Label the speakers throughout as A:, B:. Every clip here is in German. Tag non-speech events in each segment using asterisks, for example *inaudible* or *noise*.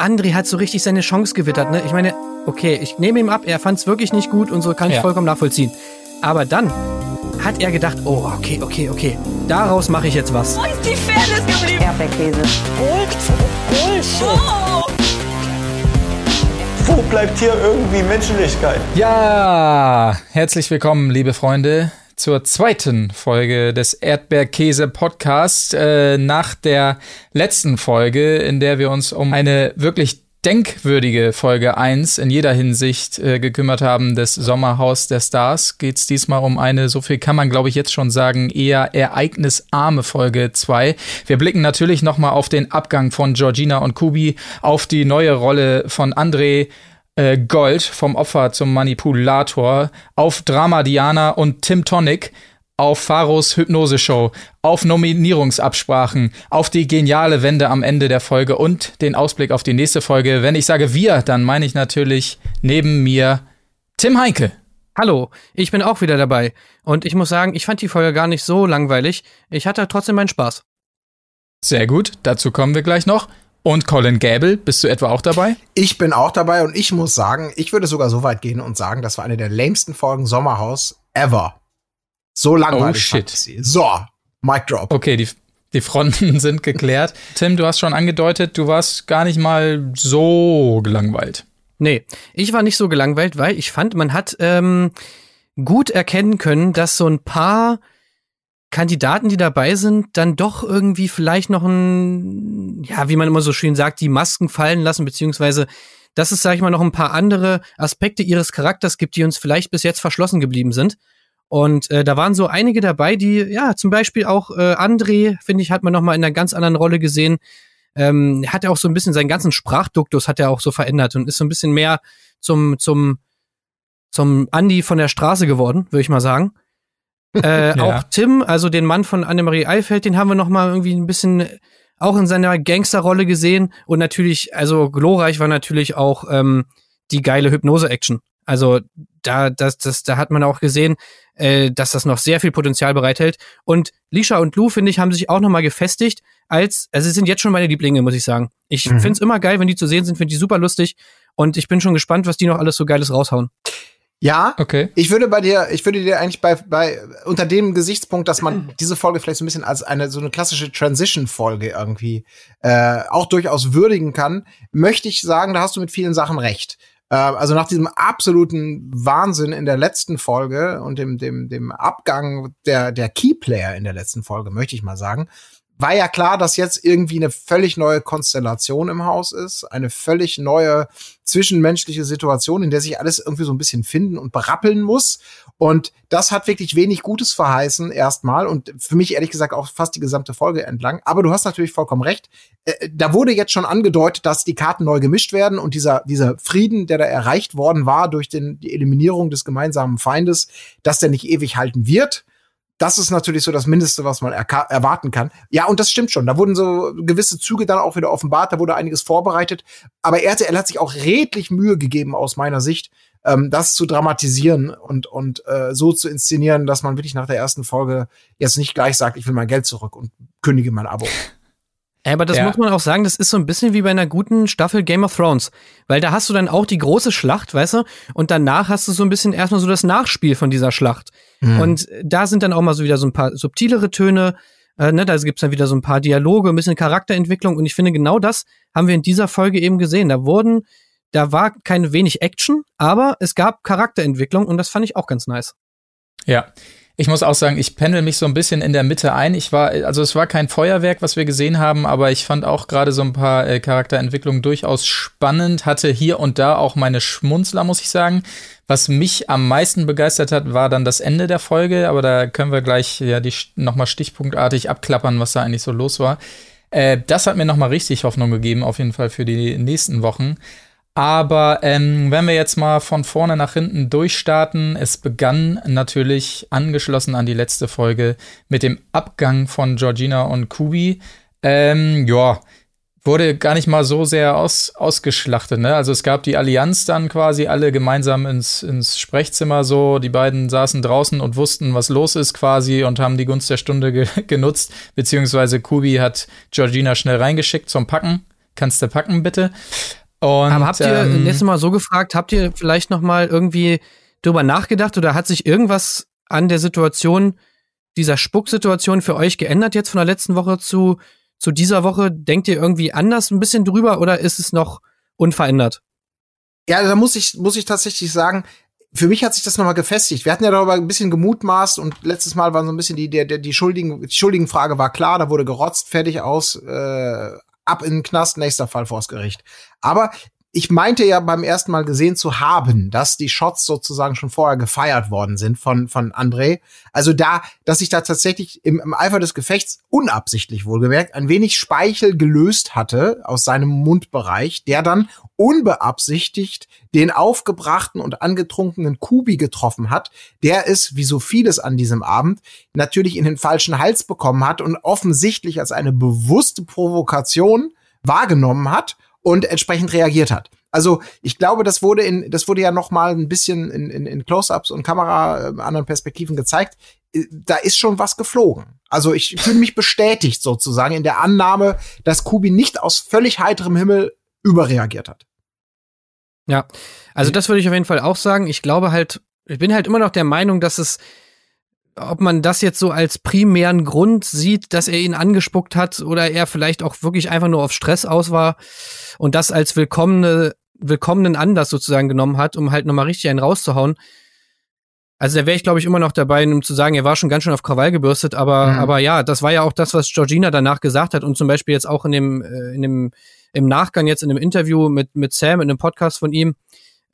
A: André hat so richtig seine Chance gewittert. Ne? Ich meine, okay, ich nehme ihm ab, er fand es wirklich nicht gut und so kann ich
B: Ja.
A: vollkommen nachvollziehen. Aber dann hat er gedacht, oh, okay, okay, okay, daraus mache ich jetzt was.
C: Wo ist die Fairness geblieben?
D: Erdbeerkäse.
C: Gold. Bullshit. Oh.
E: Wo bleibt hier irgendwie Menschlichkeit?
B: Ja, herzlich willkommen, liebe Freunde, zur zweiten Folge des Erdbeerkäse-Podcasts. Äh, nach der letzten Folge, in der wir uns um eine wirklich denkwürdige Folge 1 in jeder Hinsicht äh, gekümmert haben, des Sommerhaus der Stars, geht es diesmal um eine, so viel kann man glaube ich jetzt schon sagen, eher ereignisarme Folge 2. Wir blicken natürlich nochmal auf den Abgang von Georgina und Kubi, auf die neue Rolle von André, äh, Gold vom Opfer zum Manipulator, auf Drama Diana und Tim Tonic, auf Faros Hypnose-Show, auf Nominierungsabsprachen, auf die geniale Wende am Ende der Folge und den Ausblick auf die nächste Folge. Wenn ich sage wir, dann meine ich natürlich neben mir Tim Heinke.
A: Hallo, ich bin auch wieder dabei. Und ich muss sagen, ich fand die Folge gar nicht so langweilig. Ich hatte trotzdem meinen Spaß.
B: Sehr gut, dazu kommen wir gleich noch. Und Colin Gable, bist du etwa auch dabei?
F: Ich bin auch dabei und ich muss sagen, ich würde sogar so weit gehen und sagen, das war eine der lämsten Folgen Sommerhaus ever. So langweilig.
B: Oh, shit.
F: So, Mic Drop.
B: Okay, die, die Fronten *laughs* sind geklärt. Tim, du hast schon angedeutet, du warst gar nicht mal so gelangweilt.
A: Nee, ich war nicht so gelangweilt, weil ich fand, man hat ähm, gut erkennen können, dass so ein paar Kandidaten, die dabei sind, dann doch irgendwie vielleicht noch ein, ja, wie man immer so schön sagt, die Masken fallen lassen, beziehungsweise dass es, sag ich mal, noch ein paar andere Aspekte ihres Charakters gibt, die uns vielleicht bis jetzt verschlossen geblieben sind. Und äh, da waren so einige dabei, die, ja, zum Beispiel auch äh, André, finde ich, hat man noch mal in einer ganz anderen Rolle gesehen. Ähm, hat er auch so ein bisschen seinen ganzen Sprachduktus hat er auch so verändert und ist so ein bisschen mehr zum zum zum Andi von der Straße geworden, würde ich mal sagen. Äh, *laughs*
B: Ja.
A: Auch Tim, also den Mann von Annemarie Eifeld, den haben wir noch mal irgendwie ein bisschen auch in seiner Gangsterrolle gesehen und natürlich, also glorreich war natürlich auch ähm, die geile Hypnose-Action. Also da, das, das, da hat man auch gesehen, äh, dass das noch sehr viel Potenzial bereithält. Und Lisha und Lou, finde ich, haben sich auch noch mal gefestigt als, also sie sind jetzt schon meine Lieblinge, muss ich sagen. Ich
F: Mhm.
A: find's immer geil, wenn die zu sehen sind, finde ich super lustig. Und ich bin schon gespannt, was die noch alles so Geiles raushauen.
F: Ja,
B: Okay.
F: ich würde bei dir, ich würde dir eigentlich bei, bei, unter dem Gesichtspunkt, dass man diese Folge vielleicht so ein bisschen als eine, so eine klassische Transition-Folge irgendwie, äh, auch durchaus würdigen kann, möchte ich sagen, da hast du mit vielen Sachen recht. Äh, also nach diesem absoluten Wahnsinn in der letzten Folge und dem, dem, dem Abgang der, der Keyplayer in der letzten Folge, möchte ich mal sagen, war ja klar, dass jetzt irgendwie eine völlig neue Konstellation im Haus ist, eine völlig neue zwischenmenschliche Situation, in der sich alles irgendwie so ein bisschen finden und berappeln muss. Und das hat wirklich wenig Gutes verheißen erstmal und für mich ehrlich gesagt auch fast die gesamte Folge entlang. Aber du hast natürlich vollkommen recht. Äh, da wurde jetzt schon angedeutet, dass die Karten neu gemischt werden und dieser, dieser Frieden, der da erreicht worden war durch den, die Eliminierung des gemeinsamen Feindes, dass der nicht ewig halten wird. Das ist natürlich so das Mindeste, was man erwarten kann. Ja, und das stimmt schon. Da wurden so gewisse Züge dann auch wieder offenbart, da wurde einiges vorbereitet. Aber RTL hat sich auch redlich Mühe gegeben, aus meiner Sicht, ähm, das zu dramatisieren und, und äh, so zu inszenieren, dass man wirklich nach der ersten Folge jetzt nicht gleich sagt, ich will mein Geld zurück und kündige mein Abo.
A: Ja, Aber das
B: Ja.
A: muss man auch sagen, das ist so ein bisschen wie bei einer guten Staffel Game of Thrones. Weil da hast du dann auch die große Schlacht, weißt du? Und danach hast du so ein bisschen erstmal so das Nachspiel von dieser Schlacht.
F: Mhm.
A: Und da sind dann auch mal so wieder so ein paar subtilere Töne. Äh, ne? Da gibt's dann wieder so ein paar Dialoge, ein bisschen Charakterentwicklung. Und ich finde, genau das haben wir in dieser Folge eben gesehen. Da wurden, da war keine wenig Action, aber es gab Charakterentwicklung und das fand ich auch ganz nice.
B: Ja. Ich muss auch sagen, ich pendel mich so ein bisschen in der Mitte ein. Ich war, also es war kein Feuerwerk, was wir gesehen haben, aber ich fand auch gerade so ein paar äh, Charakterentwicklungen durchaus spannend. Hatte hier und da auch meine Schmunzler, muss ich sagen. Was mich am meisten begeistert hat, war dann das Ende der Folge, aber da können wir gleich ja die nochmal stichpunktartig abklappern, was da eigentlich so los war. Äh, das hat mir nochmal richtig Hoffnung gegeben, auf jeden Fall für die nächsten Wochen. Aber ähm, wenn wir jetzt mal von vorne nach hinten durchstarten, es begann natürlich angeschlossen an die letzte Folge mit dem Abgang von Georgina und Kubi. Ähm, ja, wurde gar nicht mal so sehr aus, ausgeschlachtet. Ne? Also es gab die Allianz dann quasi alle gemeinsam ins, ins Sprechzimmer so. Die beiden saßen draußen und wussten, was los ist quasi und haben die Gunst der Stunde ge *laughs* genutzt. Beziehungsweise Kubi hat Georgina schnell reingeschickt zum Packen kannst du packen, bitte. Und,
A: Aber habt ihr
B: ähm,
A: letztes Mal so gefragt, habt ihr vielleicht noch mal irgendwie drüber nachgedacht oder hat sich irgendwas an der Situation, dieser Spucksituation für euch geändert jetzt von der letzten Woche zu, zu dieser Woche? Denkt ihr irgendwie anders ein bisschen drüber oder ist es noch unverändert?
F: Ja, da muss ich, muss ich tatsächlich sagen, für mich hat sich das nochmal gefestigt. Wir hatten ja darüber ein bisschen gemutmaßt und letztes Mal war so ein bisschen die, der, der, die Schuldigen, die Schuldigenfrage war klar, da wurde gerotzt, fertig aus, äh, ab in den Knast, nächster Fall vors Gericht. Aber ich meinte ja beim ersten Mal gesehen zu haben, dass die Shots sozusagen schon vorher gefeiert worden sind von, von André. Also da, dass ich da tatsächlich im, im Eifer des Gefechts unabsichtlich wohlgemerkt ein wenig Speichel gelöst hatte aus seinem Mundbereich, der dann unbeabsichtigt den aufgebrachten und angetrunkenen Kubi getroffen hat, der es, wie so vieles an diesem Abend, natürlich in den falschen Hals bekommen hat und offensichtlich als eine bewusste Provokation wahrgenommen hat und entsprechend reagiert hat. Also ich glaube, das wurde in, das wurde ja noch mal ein bisschen in, in, in Close-ups und Kamera äh, anderen Perspektiven gezeigt. Äh, Da ist schon was geflogen. Also ich fühle mich bestätigt sozusagen in der Annahme, dass Kubi nicht aus völlig heiterem Himmel überreagiert hat.
A: Ja, also das würde ich auf jeden Fall auch sagen. Ich glaube halt, ich bin halt immer noch der Meinung, dass es, ob man das jetzt so als primären Grund sieht, dass er ihn angespuckt hat oder er vielleicht auch wirklich einfach nur auf Stress aus war und das als willkommene, willkommenen Anlass sozusagen genommen hat, um halt nochmal richtig einen rauszuhauen. Also da wäre ich, glaube ich, immer noch dabei, um zu sagen, er war schon ganz schön auf Krawall gebürstet, aber,
F: Mhm.
A: aber ja, das war ja auch das, was Georgina danach gesagt hat und zum Beispiel jetzt auch in dem, äh, in dem, im Nachgang jetzt in einem Interview mit, mit Sam, in einem Podcast von ihm,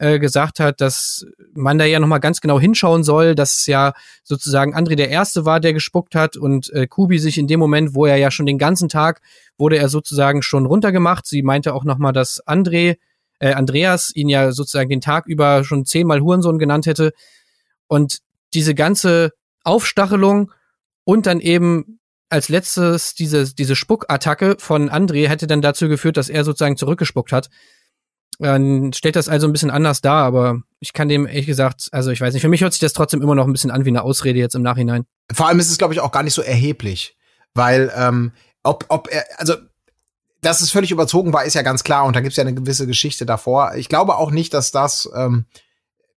A: äh, gesagt hat, dass man da ja nochmal ganz genau hinschauen soll, dass ja sozusagen André der Erste war, der gespuckt hat und äh, Kubi sich in dem Moment, wo er ja schon den ganzen Tag, wurde er sozusagen schon runtergemacht. Sie meinte auch nochmal, dass André, äh, Andreas ihn ja sozusagen den Tag über schon zehnmal Hurensohn genannt hätte. Und diese ganze Aufstachelung und dann eben als letztes diese, diese Spuckattacke von André hätte dann dazu geführt, dass er sozusagen zurückgespuckt hat. Dann stellt das also ein bisschen anders dar, aber ich kann dem ehrlich gesagt, also ich weiß nicht, für mich hört sich das trotzdem immer noch ein bisschen an wie eine Ausrede jetzt im Nachhinein.
F: Vor allem ist es, glaube ich, auch gar nicht so erheblich, weil ähm, ob, ob er, also dass es völlig überzogen war, ist ja ganz klar und da gibt's ja eine gewisse Geschichte davor. Ich glaube auch nicht, dass das, ähm,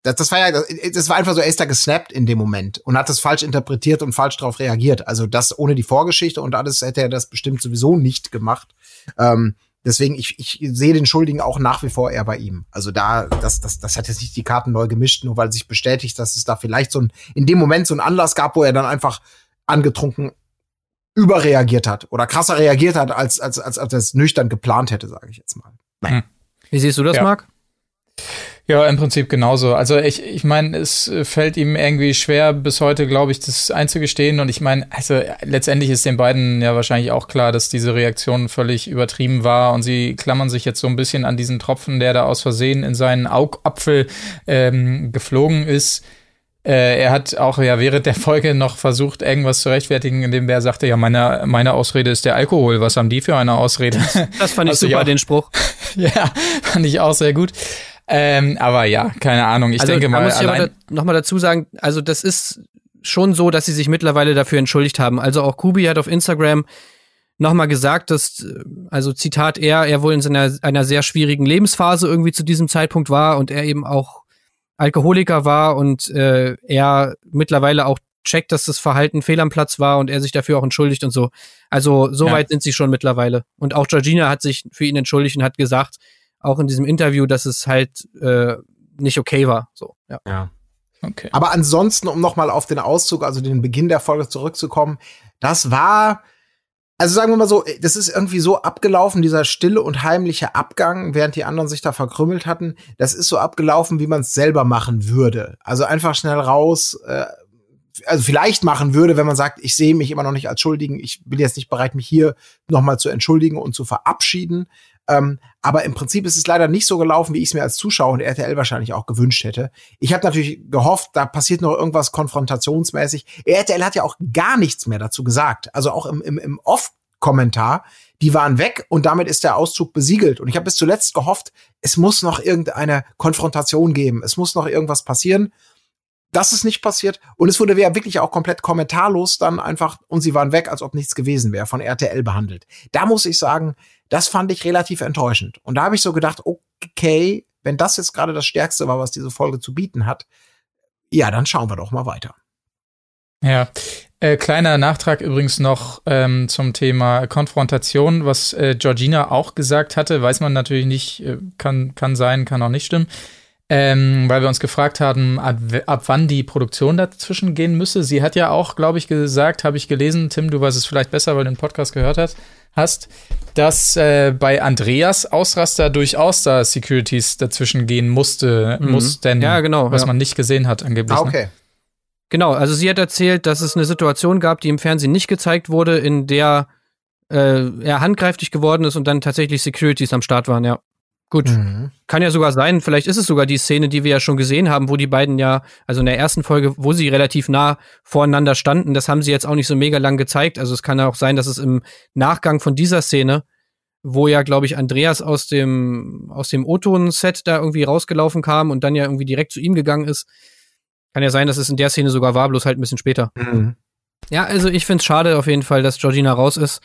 F: das, das war ja, das, das war einfach so, er ist da gesnappt in dem Moment und hat das falsch interpretiert und falsch darauf reagiert. Also das ohne die Vorgeschichte und alles hätte er das bestimmt sowieso nicht gemacht. Ähm, deswegen, ich, ich sehe den Schuldigen auch nach wie vor eher bei ihm. Also da, das, das, das hat jetzt nicht die Karten neu gemischt, nur weil sich bestätigt, dass es da vielleicht so ein, in dem Moment so ein Anlass gab, wo er dann einfach angetrunken überreagiert hat oder krasser reagiert hat, als, als, als, als er es nüchtern geplant hätte, sage ich jetzt mal.
A: Wie siehst du das,
B: Ja.
A: Marc?
B: Ja, im Prinzip genauso. Also ich, ich meine, es fällt ihm irgendwie schwer, bis heute, glaube ich, das einzugestehen. Und ich meine, also letztendlich ist den beiden ja wahrscheinlich auch klar, dass diese Reaktion völlig übertrieben war. Und sie klammern sich jetzt so ein bisschen an diesen Tropfen, der da aus Versehen in seinen Augapfel ähm, geflogen ist. Äh, er hat auch ja während der Folge noch versucht, irgendwas zu rechtfertigen, indem er sagte, ja, meine, meine Ausrede ist der Alkohol. Was haben die für eine Ausrede?
A: Das fand ich super,
B: ja.
A: den Spruch. *laughs*
B: ja, fand ich auch sehr gut. Ähm, aber ja, keine Ahnung. Ich
A: also,
B: denke mal,
A: muss ich aber
B: allein,
A: da, noch mal dazu sagen, also das ist schon so, dass sie sich mittlerweile dafür entschuldigt haben. Also auch Kubi hat auf Instagram noch mal gesagt, dass, also Zitat er, er wohl in seiner, einer sehr schwierigen Lebensphase irgendwie zu diesem Zeitpunkt war und er eben auch Alkoholiker war und äh, er mittlerweile auch checkt, dass das Verhalten fehl am Platz war und er sich dafür auch entschuldigt und so. Also so
B: Ja.
A: weit sind sie schon mittlerweile. Und auch Georgina hat sich für ihn entschuldigt und hat gesagt, auch in diesem Interview, dass es halt äh, nicht okay war. So, ja.
F: Ja.
B: okay.
F: Aber ansonsten, um nochmal auf den Auszug, also den Beginn der Folge zurückzukommen, das war, also sagen wir mal so, das ist irgendwie so abgelaufen, dieser stille und heimliche Abgang, während die anderen sich da verkrümmelt hatten. Das ist so abgelaufen, wie man es selber machen würde. Also einfach schnell raus, äh, also vielleicht machen würde, wenn man sagt, ich sehe mich immer noch nicht als Schuldigen, ich bin jetzt nicht bereit, mich hier nochmal zu entschuldigen und zu verabschieden. Ähm, aber im Prinzip ist es leider nicht so gelaufen, wie ich es mir als Zuschauer und RTL wahrscheinlich auch gewünscht hätte. Ich habe natürlich gehofft, da passiert noch irgendwas konfrontationsmäßig. RTL hat ja auch gar nichts mehr dazu gesagt. Also auch im, im, im Off-Kommentar, die waren weg und damit ist der Auszug besiegelt. Und ich habe bis zuletzt gehofft, es muss noch irgendeine Konfrontation geben. Es muss noch irgendwas passieren. Das ist nicht passiert. Und es wurde ja wirklich auch komplett kommentarlos dann einfach, und sie waren weg, als ob nichts gewesen wäre, von RTL behandelt. Da muss ich sagen, Das fand ich relativ enttäuschend. Und da habe ich so gedacht, okay, wenn das jetzt gerade das Stärkste war, was diese Folge zu bieten hat, ja, dann schauen wir doch mal weiter.
B: Ja, äh, kleiner Nachtrag übrigens noch ähm, zum Thema Konfrontation, was äh, Georgina auch gesagt hatte, weiß man natürlich nicht, äh, kann, kann sein, kann auch nicht stimmen. Ähm, weil wir uns gefragt haben, ab, ab, wann die Produktion dazwischen gehen müsse. Sie hat ja auch, glaube ich, gesagt, habe ich gelesen, Tim, du weißt es vielleicht besser, weil du den Podcast gehört hast, hast dass äh, bei Andreas Ausraster durchaus da Securities dazwischen gehen musste, mhm. mussten,
A: ja, genau,
B: was
A: ja.
B: man nicht gesehen hat angeblich.
F: Ah, okay.
B: Ne?
A: Genau, also sie hat erzählt, dass es eine Situation gab, die im Fernsehen nicht gezeigt wurde, in der äh, er handgreiflich geworden ist und dann tatsächlich Securities am Start waren, ja. Gut. Mhm. Kann ja sogar sein, vielleicht ist es sogar die Szene, die wir ja schon gesehen haben, wo die beiden ja, also in der ersten Folge, wo sie relativ nah voreinander standen, das haben sie jetzt auch nicht so mega lang gezeigt. Also es kann auch sein, dass es im Nachgang von dieser Szene, wo ja, glaube ich, Andreas aus dem, aus dem O-Ton-Set da irgendwie rausgelaufen kam und dann ja irgendwie direkt zu ihm gegangen ist, kann ja sein, dass es in der Szene sogar war, bloß halt ein bisschen später. Mhm. Ja, also ich find's schade auf jeden Fall, dass Georgina raus ist.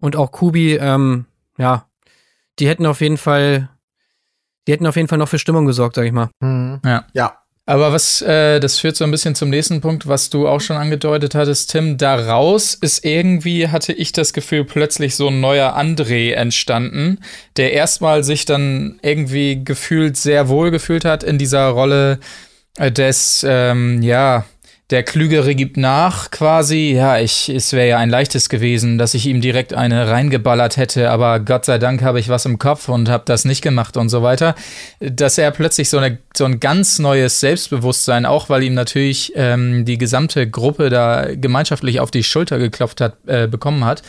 A: Und auch Kubi, ähm, ja, die hätten auf jeden Fall, die hätten auf jeden Fall noch für Stimmung gesorgt, sag ich mal.
F: Mhm.
B: Ja.
F: Ja.
B: Aber was, äh, das führt so ein bisschen zum nächsten Punkt, was du auch schon angedeutet hattest, Tim. Daraus ist irgendwie, hatte ich das Gefühl, plötzlich so ein neuer André entstanden, der erstmal sich dann irgendwie gefühlt sehr wohl gefühlt hat in dieser Rolle des, ähm, ja, der Klügere gibt nach quasi. Ja, ich, es wäre ja ein leichtes gewesen, dass ich ihm direkt eine reingeballert hätte, aber Gott sei Dank habe ich was im Kopf und habe das nicht gemacht und so weiter. Dass er plötzlich so, eine, so ein ganz neues Selbstbewusstsein, auch weil ihm natürlich ähm, die gesamte Gruppe da gemeinschaftlich auf die Schulter geklopft hat, äh, bekommen hat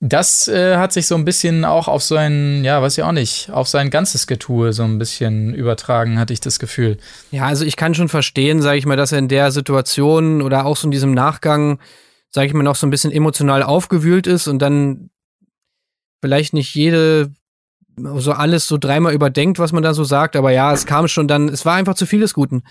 B: das äh, hat sich so ein bisschen auch auf sein, ja, weiß ich auch nicht, auf sein ganzes Getue so ein bisschen übertragen, hatte ich das Gefühl.
A: Ja, also ich kann schon verstehen, sage ich mal, dass er in der Situation oder auch so in diesem Nachgang, sage ich mal, noch so ein bisschen emotional aufgewühlt ist und dann vielleicht nicht jede so alles so dreimal überdenkt, was man da so sagt, aber ja, es kam schon dann, es war einfach zu vieles Guten.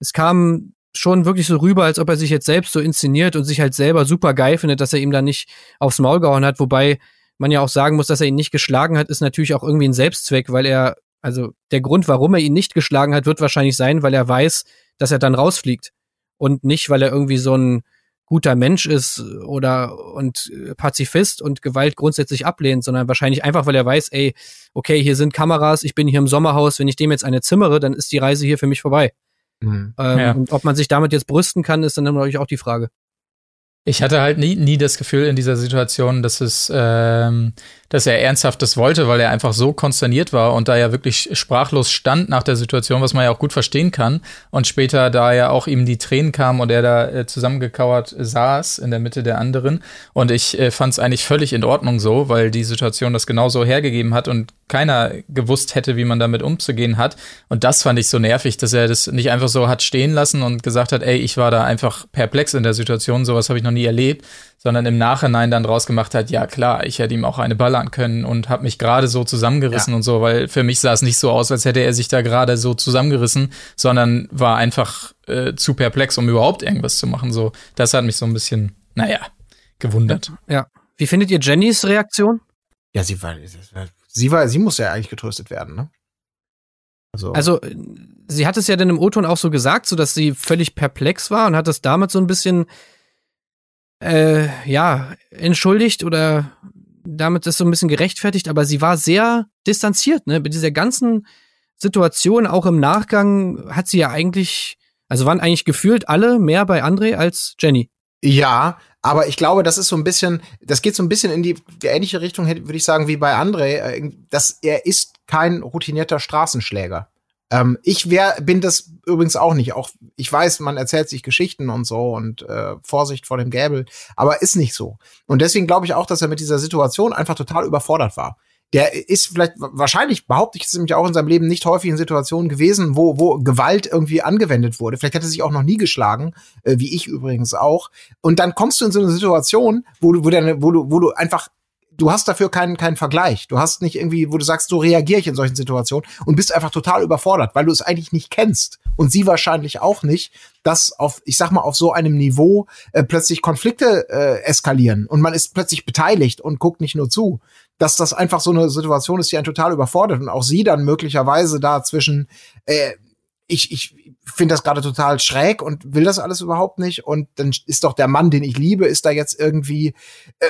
A: Es kam schon wirklich so rüber, als ob er sich jetzt selbst so inszeniert und sich halt selber super geil findet, dass er ihm da nicht aufs Maul gehauen hat. Wobei man ja auch sagen muss, dass er ihn nicht geschlagen hat, ist natürlich auch irgendwie ein Selbstzweck, weil er, also der Grund, warum er ihn nicht geschlagen hat, wird wahrscheinlich sein, weil er weiß, dass er dann rausfliegt. Und nicht, weil er irgendwie so ein guter Mensch ist oder und Pazifist und Gewalt grundsätzlich ablehnt, sondern wahrscheinlich einfach, weil er weiß, ey, okay, hier sind Kameras, ich bin hier im Sommerhaus, wenn ich dem jetzt eine zimmere, dann ist die Reise hier für mich vorbei. Mhm. Ähm, ja. Und ob man sich damit jetzt brüsten kann, ist dann natürlich auch die Frage.
B: Ich hatte halt nie, nie das Gefühl in dieser Situation, dass es, ähm, dass er ernsthaft das wollte, weil er einfach so konsterniert war und da ja wirklich sprachlos stand nach der Situation, was man ja auch gut verstehen kann. Und später, da ja auch ihm die Tränen kamen und er da äh, zusammengekauert saß in der Mitte der anderen. Und ich äh, fand es eigentlich völlig in Ordnung so, weil die Situation das genauso hergegeben hat und keiner gewusst hätte, wie man damit umzugehen hat. Und das fand ich so nervig, dass er das nicht einfach so hat stehen lassen und gesagt hat, ey, ich war da einfach perplex in der Situation, sowas habe ich noch nie erlebt, sondern im Nachhinein dann draus gemacht hat, ja klar, ich hätte ihm auch eine ballern können und habe mich gerade so zusammengerissen ja. und so, weil für mich sah es nicht so aus, als hätte er sich da gerade so zusammengerissen, sondern war einfach äh, zu perplex, um überhaupt irgendwas zu machen. So, das hat mich so ein bisschen, naja, gewundert.
A: Ja. Wie findet ihr Jennys Reaktion?
F: Ja, sie war, sie war, sie muss ja eigentlich getröstet werden, ne?
A: Also, also sie hat es ja dann im O-Ton auch so gesagt, so dass sie völlig perplex war und hat das damit so ein bisschen äh, ja entschuldigt oder damit ist so ein bisschen gerechtfertigt, aber sie war sehr distanziert, ne? Mit dieser ganzen Situation, auch im Nachgang, hat sie ja eigentlich, also waren eigentlich gefühlt alle mehr bei André als Jenny.
F: Ja, aber ich glaube, das ist so ein bisschen, das geht so ein bisschen in die, die ähnliche Richtung, würde ich sagen, wie bei André, äh, dass er ist kein routinierter Straßenschläger. Ähm, ich wär, bin das übrigens auch nicht. Auch ich weiß, man erzählt sich Geschichten und so und äh, Vorsicht vor dem Gäbel, aber ist nicht so. Und deswegen glaube ich auch, dass er mit dieser Situation einfach total überfordert war der ist vielleicht, wahrscheinlich behaupte ich es nämlich auch in seinem Leben nicht häufig in Situationen gewesen, wo, wo Gewalt irgendwie angewendet wurde. Vielleicht hat er sich auch noch nie geschlagen, äh, wie ich übrigens auch. Und dann kommst du in so eine Situation, wo du, wo, deine, wo du, wo du einfach du hast dafür keinen, keinen Vergleich. Du hast nicht irgendwie, wo du sagst, so reagiere ich in solchen Situationen und bist einfach total überfordert, weil du es eigentlich nicht kennst. Und sie wahrscheinlich auch nicht, dass auf, ich sag mal, auf so einem Niveau äh, plötzlich Konflikte äh, eskalieren und man ist plötzlich beteiligt und guckt nicht nur zu dass das einfach so eine Situation ist, die einen total überfordert und auch sie dann möglicherweise da zwischen, äh, ich, ich finde das gerade total schräg und will das alles überhaupt nicht. Und dann ist doch der Mann, den ich liebe, ist da jetzt irgendwie äh,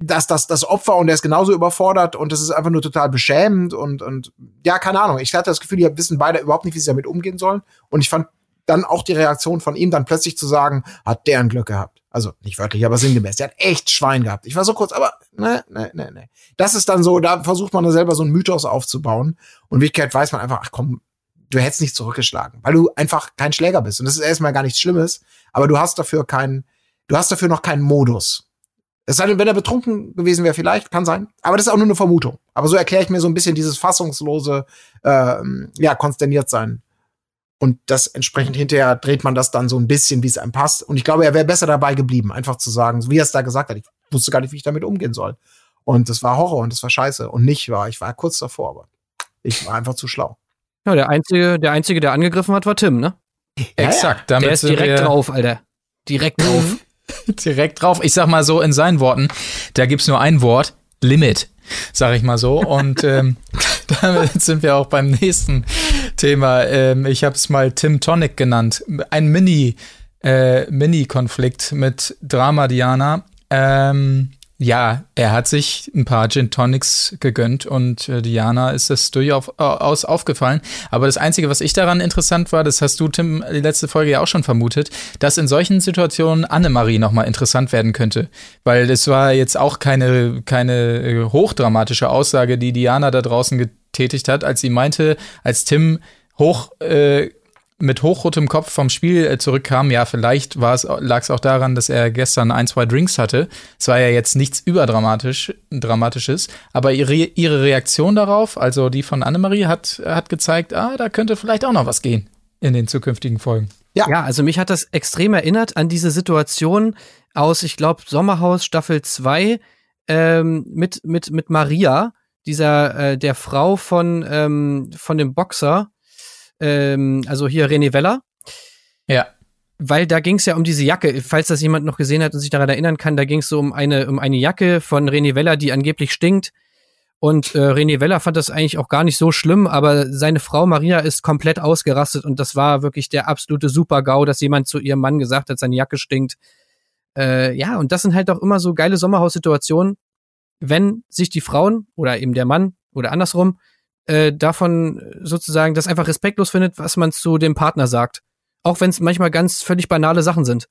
F: das, das, das Opfer und der ist genauso überfordert und das ist einfach nur total beschämend und, und ja, keine Ahnung. Ich hatte das Gefühl, die wissen beide überhaupt nicht, wie sie damit umgehen sollen. Und ich fand dann auch die Reaktion von ihm, dann plötzlich zu sagen, hat der ein Glück gehabt. Also nicht wörtlich, aber sinngemäß. Der hat echt Schwein gehabt. Ich war so kurz, aber ne, ne, ne, ne. Das ist dann so, da versucht man da selber so einen Mythos aufzubauen. Und in Wirklichkeit weiß man einfach, ach komm, du hättest nicht zurückgeschlagen, weil du einfach kein Schläger bist. Und das ist erstmal gar nichts Schlimmes, aber du hast dafür keinen, du hast dafür noch keinen Modus. Es sei denn, wenn er betrunken gewesen wäre, vielleicht, kann sein. Aber das ist auch nur eine Vermutung. Aber so erkläre ich mir so ein bisschen dieses fassungslose, ähm, ja, konsterniert sein. Und das entsprechend hinterher dreht man das dann so ein bisschen, wie es einem passt. Und ich glaube, er wäre besser dabei geblieben, einfach zu sagen, wie er es da gesagt hat. Ich wusste gar nicht, wie ich damit umgehen soll. Und das war Horror und das war scheiße. Und nicht war, ich war kurz davor, aber ich war einfach zu schlau.
A: Ja, der einzige, der einzige, der angegriffen hat, war Tim, ne?
B: Exakt. Damit
A: Der ist direkt
B: wir
A: drauf, Alter. Direkt drauf. *laughs*
B: direkt drauf. Ich sag mal so in seinen Worten, da gibt's nur ein Wort, Limit, sag ich mal so. Und *laughs* ähm, *laughs* damit sind wir auch beim nächsten Thema. Ähm, ich habe es mal Tim Tonic genannt. Ein Mini, äh, Mini-Konflikt mit Drama Diana. Ähm, ja, er hat sich ein paar Gin Tonics gegönnt und äh, Diana ist das durchaus aufgefallen. Aber das Einzige, was ich daran interessant war, das hast du, Tim, die letzte Folge ja auch schon vermutet, dass in solchen Situationen Annemarie nochmal interessant werden könnte. Weil es war jetzt auch keine, keine äh, hochdramatische Aussage, die Diana da draußen getätigt hat, als sie meinte, als Tim hoch äh, mit hochrotem Kopf vom Spiel äh, zurückkam, ja, vielleicht lag es auch daran, dass er gestern ein, zwei Drinks hatte. Es war ja jetzt nichts überdramatisch, dramatisches, aber ihre, ihre Reaktion darauf, also die von Annemarie, hat, hat gezeigt, ah, da könnte vielleicht auch noch was gehen in den zukünftigen Folgen.
A: Ja. ja, also mich hat das extrem erinnert an diese Situation aus, ich glaube, Sommerhaus Staffel 2 ähm, mit, mit, mit Maria, dieser, äh, der Frau von, ähm, von dem Boxer, ähm, also hier René Weller.
B: Ja.
A: Weil da ging es ja um diese Jacke, falls das jemand noch gesehen hat und sich daran erinnern kann, da ging es so um eine, um eine Jacke von René Weller, die angeblich stinkt. Und äh, René Weller fand das eigentlich auch gar nicht so schlimm, aber seine Frau Maria ist komplett ausgerastet und das war wirklich der absolute Super-GAU, dass jemand zu ihrem Mann gesagt hat, seine Jacke stinkt. Äh, ja, und das sind halt auch immer so geile Sommerhaussituationen, wenn sich die Frauen oder eben der Mann oder andersrum äh, davon sozusagen das einfach respektlos findet, was man zu dem Partner sagt. Auch wenn es manchmal ganz völlig banale Sachen sind.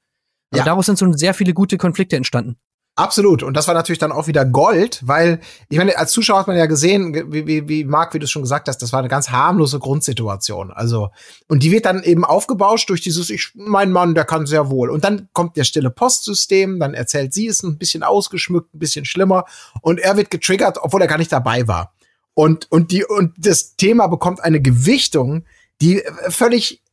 A: Aber ja. daraus sind so sehr viele gute Konflikte entstanden.
F: Absolut. Und das war natürlich dann auch wieder Gold, weil, ich meine, als Zuschauer hat man ja gesehen, wie, wie, wie Marc, wie du schon gesagt hast, das war eine ganz harmlose Grundsituation. Also, und die wird dann eben aufgebauscht durch dieses, ich, mein Mann, der kann sehr wohl. Und dann kommt der stille Postsystem, dann erzählt sie es ein bisschen ausgeschmückt, ein bisschen schlimmer. Und er wird getriggert, obwohl er gar nicht dabei war. Und, und die, und das Thema bekommt eine Gewichtung, die äh, völlig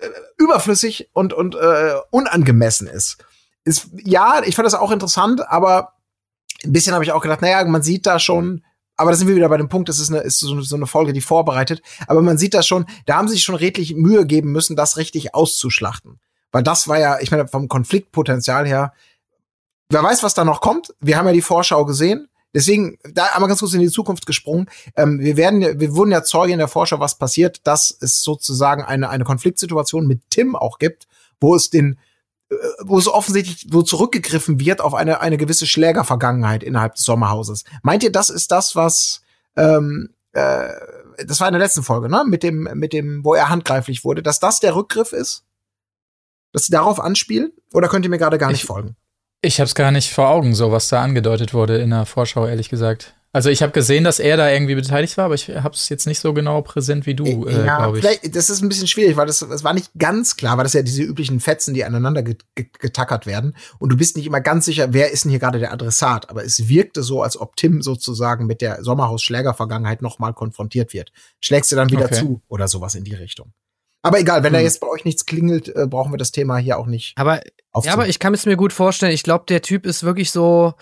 F: äh, überflüssig und, und äh, unangemessen ist. ist. Ja, ich fand das auch interessant, aber ein bisschen habe ich auch gedacht, naja, man sieht da schon, aber da sind wir wieder bei dem Punkt, das ist, eine, ist so, so eine Folge, die vorbereitet, aber man sieht da schon, da haben sie sich schon redlich Mühe geben müssen, das richtig auszuschlachten. Weil das war ja, ich meine, vom Konfliktpotenzial her, wer weiß, was da noch kommt. Wir haben ja die Vorschau gesehen. Deswegen, da einmal ganz kurz in die Zukunft gesprungen. Ähm, wir werden, wir wurden ja Zeuge in der Forschung, was passiert, dass es sozusagen eine, eine Konfliktsituation mit Tim auch gibt, wo es den, äh, wo es offensichtlich, wo zurückgegriffen wird auf eine, eine gewisse Schlägervergangenheit innerhalb des Sommerhauses. Meint ihr, das ist das, was, ähm, äh, das war in der letzten Folge, ne? Mit dem, mit dem, wo er handgreiflich wurde, dass das der Rückgriff ist? Dass sie darauf anspielen? Oder könnt ihr mir gerade gar nicht
B: ich,
F: folgen?
B: Ich habe es gar nicht vor Augen, so was da angedeutet wurde in der Vorschau, ehrlich gesagt. Also ich habe gesehen, dass er da irgendwie beteiligt war, aber ich habe es jetzt nicht so genau präsent wie du, äh, ja, glaube ich.
F: Vielleicht, das ist ein bisschen schwierig, weil das, das war nicht ganz klar, weil das ja diese üblichen Fetzen, die aneinander getackert werden. Und du bist nicht immer ganz sicher, wer ist denn hier gerade der Adressat. Aber es wirkte so, als ob Tim sozusagen mit der Sommerhaus-Schläger-Vergangenheit nochmal konfrontiert wird. Schlägst du dann wieder okay. zu oder sowas in die Richtung. Aber egal, wenn hm. da jetzt bei euch nichts klingelt, äh, brauchen wir das Thema hier auch nicht.
A: Aber, ja, aber ich kann es mir gut vorstellen. Ich glaube, der Typ ist wirklich so,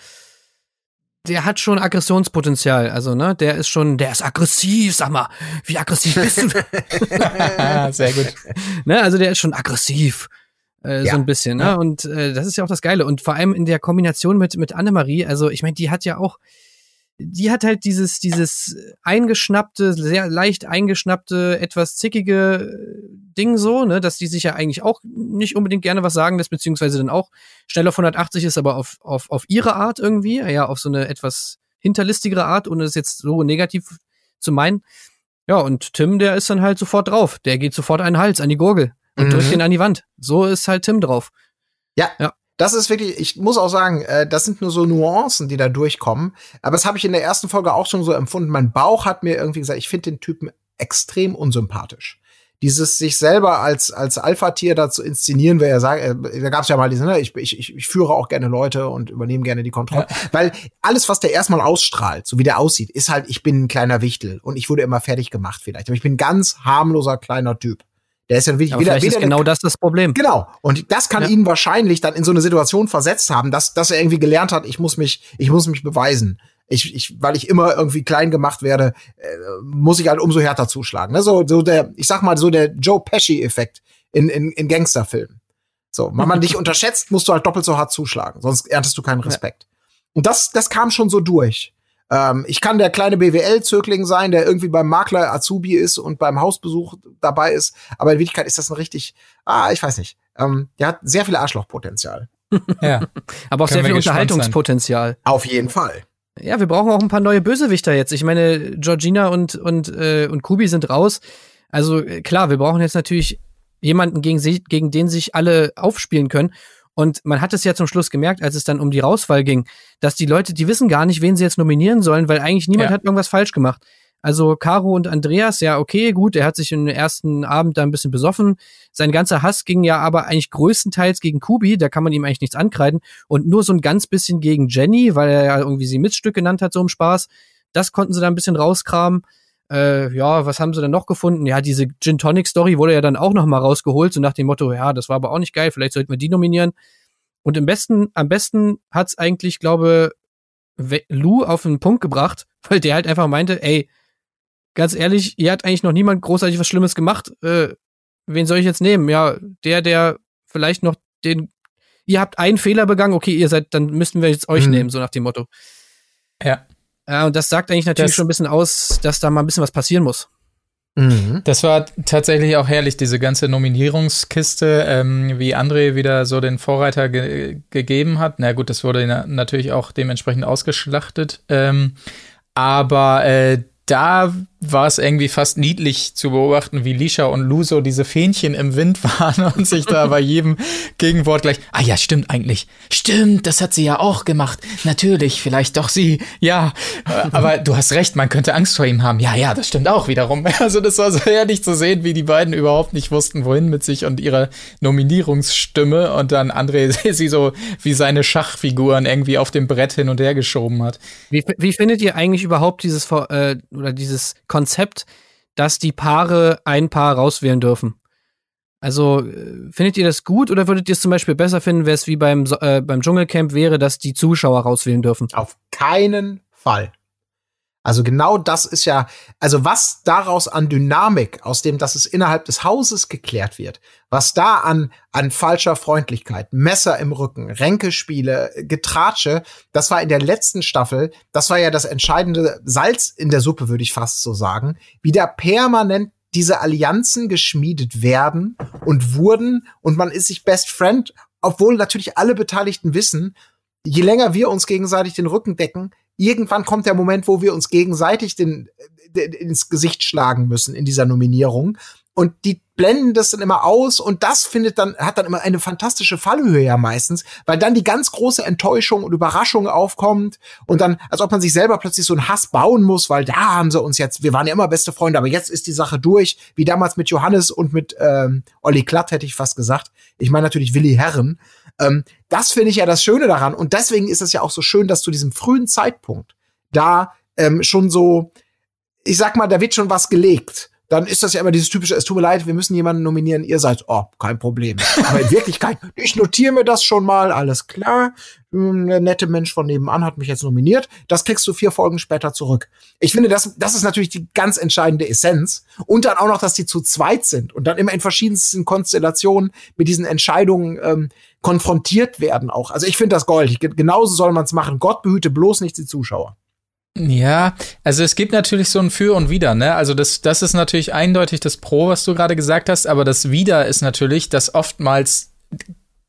A: der hat schon Aggressionspotenzial. Also, ne, der ist schon, der ist aggressiv, sag mal. Wie aggressiv bist du? *laughs*
B: Sehr gut. *laughs*
A: ne, also der ist schon aggressiv. Äh, ja. So ein bisschen, ne? Und äh, das ist ja auch das Geile. Und vor allem in der Kombination mit, mit Annemarie, also ich meine, die hat ja auch, die hat halt dieses, dieses eingeschnappte, sehr leicht eingeschnappte, etwas zickige äh, Ding so, ne, dass die sich ja eigentlich auch nicht unbedingt gerne was sagen lässt, beziehungsweise dann auch schnell auf 180 ist, aber auf, auf, auf ihre Art irgendwie, ja, auf so eine etwas hinterlistigere Art, ohne das jetzt so negativ zu meinen. Ja, und Tim, der ist dann halt sofort drauf. Der geht sofort einen Hals an die Gurgel und
F: Mhm.
A: drückt ihn an die Wand. So ist halt Tim drauf.
F: Ja,
A: Ja.
F: Das ist wirklich, ich muss auch sagen, äh, das sind nur so Nuancen, die da durchkommen. Aber das habe ich in der ersten Folge auch schon so empfunden. Mein Bauch hat mir irgendwie gesagt, ich finde den Typen extrem unsympathisch. Dieses sich selber als, als Alpha-Tier da zu inszenieren, wer ja sagt, äh, da gab es ja mal diesen, ne, ich, ich, ich, ich führe auch gerne Leute und übernehme gerne die Kontrolle. Weil alles, was der erstmal ausstrahlt, so wie der aussieht, ist halt, ich bin ein kleiner Wichtel und ich wurde immer fertig gemacht vielleicht. Aber ich bin ein ganz harmloser kleiner Typ. Der ist ja wirklich
A: Aber
F: weder,
A: vielleicht ist
F: weder
A: genau das das Problem.
F: Genau. Und das kann
A: Ja.
F: ihn wahrscheinlich dann in so eine Situation versetzt haben, dass, dass er irgendwie gelernt hat, ich muss mich, ich muss mich beweisen. Ich, ich, weil ich immer irgendwie klein gemacht werde, äh, muss ich halt umso härter zuschlagen. Ne? So, so der, ich sag mal, so der Joe Pesci-Effekt in, in, in Gangsterfilmen. So, wenn man dich *laughs* unterschätzt, musst du halt doppelt so hart zuschlagen, sonst erntest du keinen Respekt. Und das, das kam schon so durch. Ähm, ich kann der kleine BWL-Zögling sein, der irgendwie beim Makler Azubi ist und beim Hausbesuch dabei ist, aber in Wirklichkeit ist das ein richtig, ah, ich weiß nicht. Ähm, der hat sehr viel Arschlochpotenzial. *laughs*
B: Ja.
A: Aber auch sehr viel
B: sein.
A: Unterhaltungspotenzial.
F: Auf jeden Fall.
A: Ja, wir brauchen auch ein paar neue Bösewichter jetzt. Ich meine, Georgina und, und, äh, und Kubi sind raus. Also äh, klar, wir brauchen jetzt natürlich jemanden, gegen, sie, gegen den sich alle aufspielen können. Und man hat es ja zum Schluss gemerkt, als es dann um die Rauswahl ging, dass die Leute, die wissen gar nicht, wen sie jetzt nominieren sollen, weil eigentlich niemand
B: Ja.
A: hat irgendwas falsch gemacht. Also Caro und Andreas, ja, okay, gut, er hat sich im ersten Abend da ein bisschen besoffen. Sein ganzer Hass ging ja aber eigentlich größtenteils gegen Kubi, da kann man ihm eigentlich nichts ankreiden. Und nur so ein ganz bisschen gegen Jenny, weil er ja irgendwie sie Miststück genannt hat, so im Spaß. Das konnten sie da ein bisschen rauskramen. Äh, ja, was haben sie dann noch gefunden? Ja, diese Gin Tonic Story wurde ja dann auch noch mal rausgeholt, so nach dem Motto, ja, das war aber auch nicht geil, vielleicht sollten wir die nominieren. Und im besten, am besten hat's eigentlich, glaube Lou auf den Punkt gebracht, *laughs* weil der halt einfach meinte, ey, ganz ehrlich, ihr hat eigentlich noch niemand großartig was Schlimmes gemacht. Äh, wen soll ich jetzt nehmen? Ja, der, der vielleicht noch den. Ihr habt einen Fehler begangen, okay, ihr seid, dann müssten wir jetzt euch
F: Mhm.
A: nehmen, so nach dem Motto.
B: Ja.
A: Ja, und das sagt eigentlich natürlich
B: Das-
A: schon ein bisschen aus, dass da mal ein bisschen was passieren muss.
F: Mhm.
B: Das war tatsächlich auch herrlich, diese ganze Nominierungskiste, ähm, wie André wieder so den Vorreiter ge gegeben hat. Na gut, das wurde na natürlich auch dementsprechend ausgeschlachtet. Ähm, aber äh, da war es irgendwie fast niedlich zu beobachten, wie Lisha und Luso diese Fähnchen im Wind *laughs* waren und sich da bei jedem Gegenwort gleich, ah ja, stimmt eigentlich. Stimmt, das hat sie ja auch gemacht. Natürlich, vielleicht doch sie. Ja, äh, aber du hast recht, man könnte Angst vor ihm haben. Ja, ja, das stimmt auch wiederum. *laughs* Also das war so herrlich zu sehen, wie die beiden überhaupt nicht wussten, wohin mit sich und ihrer Nominierungsstimme und dann André *laughs* sie so wie seine Schachfiguren irgendwie auf dem Brett hin und her geschoben hat.
A: Wie, wie findet ihr eigentlich überhaupt dieses äh, oder dieses Konzept, dass die Paare ein Paar rauswählen dürfen? Also äh, findet ihr das gut oder würdet ihr es zum Beispiel besser finden, wäre es wie beim äh, beim Dschungelcamp wäre, dass die Zuschauer rauswählen dürfen?
F: Auf keinen Fall. Also genau das ist ja, also was daraus an Dynamik, aus dem, dass es innerhalb des Hauses geklärt wird, was da an, an falscher Freundlichkeit, Messer im Rücken, Ränkespiele, Getratsche, das war in der letzten Staffel, das war ja das entscheidende Salz in der Suppe, würde ich fast so sagen, wie da permanent diese Allianzen geschmiedet werden und wurden und man ist sich Best Friend, obwohl natürlich alle Beteiligten wissen, je länger wir uns gegenseitig den Rücken decken, irgendwann kommt der Moment, wo wir uns gegenseitig den, den, ins Gesicht schlagen müssen in dieser Nominierung. Und die blenden das dann immer aus und das findet dann, hat dann immer eine fantastische Fallhöhe ja meistens, weil dann die ganz große Enttäuschung und Überraschung aufkommt und dann, als ob man sich selber plötzlich so einen Hass bauen muss, weil da haben sie uns jetzt, wir waren ja immer beste Freunde, aber jetzt ist die Sache durch, wie damals mit Johannes und mit ähm, Olli Klatt, hätte ich fast gesagt. Ich meine natürlich Willi Herren. Ähm, das finde ich ja das Schöne daran. Und deswegen ist es ja auch so schön, dass zu diesem frühen Zeitpunkt da ähm, schon so, ich sag mal, da wird schon was gelegt. Dann ist das ja immer dieses typische, es tut mir leid, wir müssen jemanden nominieren, ihr seid, oh, kein Problem. Aber in Wirklichkeit, *laughs* ich notiere mir das schon mal, alles klar. Hm, Der nette Mensch von nebenan hat mich jetzt nominiert. Das kriegst du vier Folgen später zurück. Ich finde, das, das ist natürlich die ganz entscheidende Essenz. Und dann auch noch, dass die zu zweit sind und dann immer in verschiedensten Konstellationen mit diesen Entscheidungen ähm, konfrontiert werden auch. Also ich finde das goldig. Ge- Genauso soll man es machen. Gott behüte bloß nicht die Zuschauer.
B: Ja, also es gibt natürlich so ein Für und Wider, ne? Also das, das ist natürlich eindeutig das Pro, was du gerade gesagt hast, aber das Wider ist natürlich, dass oftmals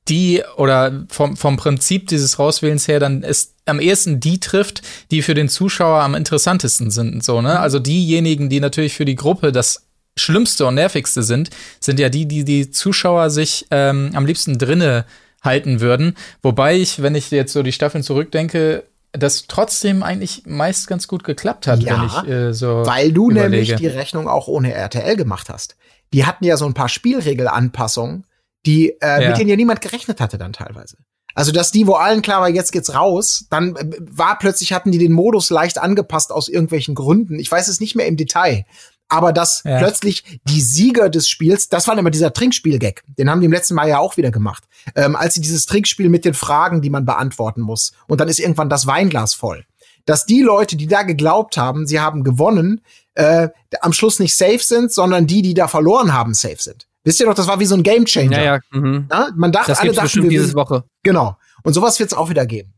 B: die oder vom, vom Prinzip dieses Rauswählens her dann es am ehesten die trifft, die für den Zuschauer am interessantesten sind, so, ne? Also diejenigen, die natürlich für die Gruppe das Schlimmste und Nervigste sind, sind ja die, die die Zuschauer sich ähm, am liebsten drinne halten würden. Wobei ich, wenn ich jetzt so die Staffeln zurückdenke, das trotzdem eigentlich meist ganz gut geklappt hat,
F: Ja,
B: wenn ich äh, so
F: Weil du
B: überlege.
F: nämlich die Rechnung auch ohne RTL gemacht hast. Die hatten ja so ein paar Spielregelanpassungen, die äh,
B: Ja.
F: mit denen ja niemand gerechnet hatte dann teilweise. Also dass die, wo allen klar war, jetzt geht's raus, dann äh, war plötzlich hatten die den Modus leicht angepasst aus irgendwelchen Gründen. Ich weiß es nicht mehr im Detail. Aber dass
B: Ja.
F: plötzlich die Sieger des Spiels, das war immer dieser Trinkspiel-Gag, den haben die im letzten Mal ja auch wieder gemacht, ähm, als sie dieses Trinkspiel mit den Fragen, die man beantworten muss, und dann ist irgendwann das Weinglas voll. Dass die Leute, die da geglaubt haben, sie haben gewonnen, äh, am Schluss nicht safe sind, sondern die, die da verloren haben, safe sind. Wisst ihr doch, das war wie so ein Gamechanger.
A: Ja, ja. Mhm.
F: Na? Man dachte,
A: Das
F: alle dachten,
A: bestimmt
F: wir
A: diese
F: wissen-
A: Woche.
F: Genau. Und sowas wird es auch wieder geben.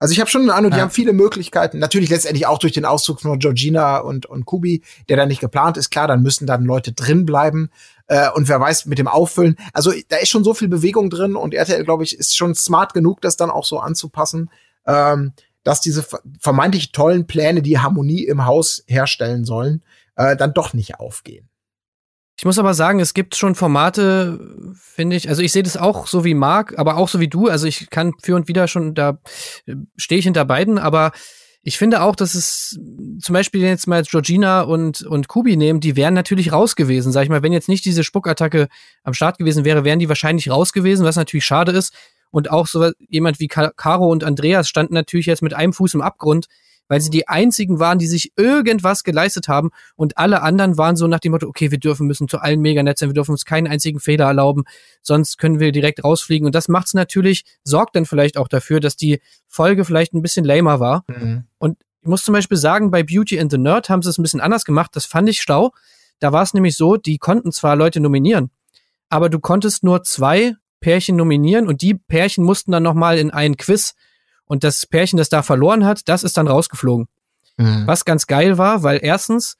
F: Also ich habe schon den Eindruck, die
B: Ja.
F: haben viele Möglichkeiten. Natürlich letztendlich auch durch den Auszug von Georgina und, und Kubi, der da nicht geplant ist. Klar, dann müssen dann Leute drin bleiben. Äh, und wer weiß, mit dem Auffüllen. Also da ist schon so viel Bewegung drin und RTL, glaube ich, ist schon smart genug, das dann auch so anzupassen, ähm, dass diese ver- vermeintlich tollen Pläne, die Harmonie im Haus herstellen sollen, äh, dann doch nicht aufgehen.
A: Ich muss aber sagen, es gibt schon Formate, finde ich, also ich sehe das auch so wie Marc, aber auch so wie du. Also ich kann für und wieder schon, da äh, stehe ich hinter beiden, aber ich finde auch, dass es zum Beispiel jetzt mal Georgina und, und Kubi nehmen, die wären natürlich raus gewesen. Sag ich mal, wenn jetzt nicht diese Spuckattacke am Start gewesen wäre, wären die wahrscheinlich raus gewesen, was natürlich schade ist. Und auch so jemand wie Caro und Andreas standen natürlich jetzt mit einem Fuß im Abgrund, weil sie die einzigen waren, die sich irgendwas geleistet haben und alle anderen waren so nach dem Motto, okay, wir dürfen müssen zu allen Meganet sein, wir dürfen uns keinen einzigen Fehler erlauben, sonst können wir direkt rausfliegen. Und das macht's natürlich, sorgt dann vielleicht auch dafür, dass die Folge vielleicht ein bisschen lamer war. Und ich muss zum Beispiel sagen, bei Beauty and the Nerd haben sie es ein bisschen anders gemacht. Das fand ich schlau. Da war es nämlich so, die konnten zwar Leute nominieren, aber du konntest nur zwei Pärchen nominieren und die Pärchen mussten dann nochmal in ein Quiz. Und das Pärchen, das da verloren hat, das ist dann rausgeflogen.
F: Mhm.
A: Was ganz geil war, weil erstens,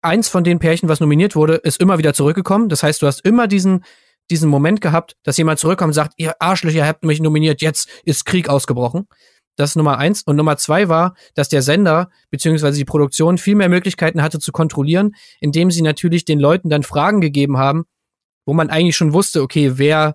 A: eins von den Pärchen, was nominiert wurde, ist immer wieder zurückgekommen. Das heißt, du hast immer diesen, diesen Moment gehabt, dass jemand zurückkommt und sagt, ihr Arschlöcher habt mich nominiert, jetzt ist Krieg ausgebrochen. Das ist Nummer eins. Und Nummer zwei war, dass der Sender beziehungsweise die Produktion viel mehr Möglichkeiten hatte zu kontrollieren, indem sie natürlich den Leuten dann Fragen gegeben haben, wo man eigentlich schon wusste, okay, wer,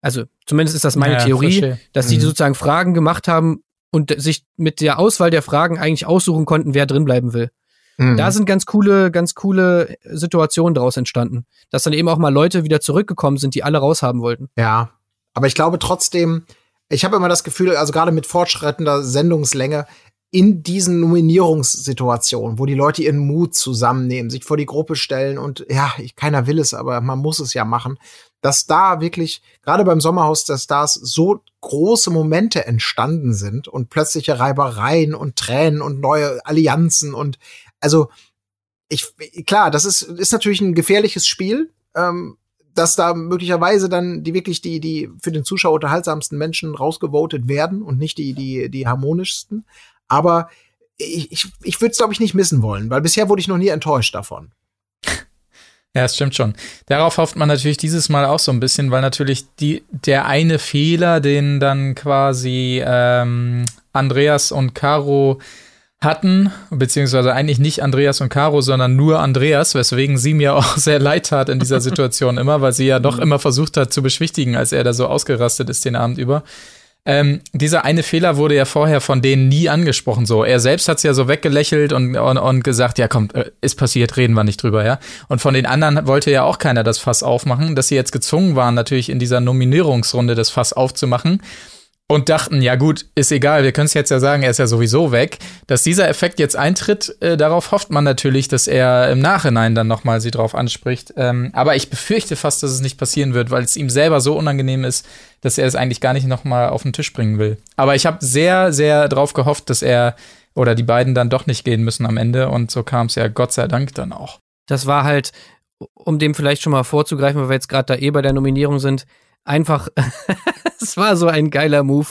A: also zumindest ist das meine
B: Ja,
A: Theorie,
B: verstehe.
A: dass die
F: Mhm.
A: sozusagen Fragen gemacht haben und sich mit der Auswahl der Fragen eigentlich aussuchen konnten, wer drin bleiben will.
F: Mhm.
A: Da sind ganz coole, ganz coole Situationen daraus entstanden. Dass dann eben auch mal Leute wieder zurückgekommen sind, die alle raushaben wollten.
F: Ja, aber ich glaube trotzdem, ich habe immer das Gefühl, also gerade mit fortschreitender Sendungslänge, in diesen Nominierungssituationen, wo die Leute ihren Mut zusammennehmen, sich vor die Gruppe stellen und ja, ich, keiner will es, aber man muss es ja machen, dass da wirklich, gerade beim Sommerhaus der Stars, so große Momente entstanden sind und plötzliche Reibereien und Tränen und neue Allianzen und also ich, klar, das ist, ist natürlich ein gefährliches Spiel, ähm, dass da möglicherweise dann die wirklich die, die für den Zuschauer unterhaltsamsten Menschen rausgevotet werden und nicht die, die, die harmonischsten. Aber ich, ich, ich würde es, glaube ich, nicht missen wollen, weil bisher wurde ich noch nie enttäuscht davon. *laughs*
B: Ja, es stimmt schon. Darauf hofft man natürlich dieses Mal auch so ein bisschen, weil natürlich die, der eine Fehler, den dann quasi ähm, Andreas und Caro hatten, beziehungsweise eigentlich nicht Andreas und Caro, sondern nur Andreas, weswegen sie mir *laughs* auch sehr leid tat in dieser Situation immer, weil sie ja doch immer versucht hat zu beschwichtigen, als er da so ausgerastet ist den Abend über. Ähm, dieser eine Fehler wurde ja vorher von denen nie angesprochen. So, er selbst hat es ja so weggelächelt und, und, und gesagt, ja komm, äh, ist passiert, reden wir nicht drüber, ja. Und von den anderen wollte ja auch keiner das Fass aufmachen, dass sie jetzt gezwungen waren, natürlich in dieser Nominierungsrunde das Fass aufzumachen und dachten, ja gut, ist egal, wir können es jetzt ja sagen, er ist ja sowieso weg. Dass dieser Effekt jetzt eintritt, äh, darauf hofft man natürlich, dass er im Nachhinein dann nochmal sie drauf anspricht. Ähm, aber ich befürchte fast, dass es nicht passieren wird, weil es ihm selber so unangenehm ist, dass er es eigentlich gar nicht nochmal auf den Tisch bringen will. Aber ich habe sehr, sehr drauf gehofft, dass er oder die beiden dann doch nicht gehen müssen am Ende und so kam es ja Gott sei Dank dann auch.
A: Das war halt, um dem vielleicht schon mal vorzugreifen, weil wir jetzt gerade da eh bei der Nominierung sind, einfach, *laughs* es war so ein geiler Move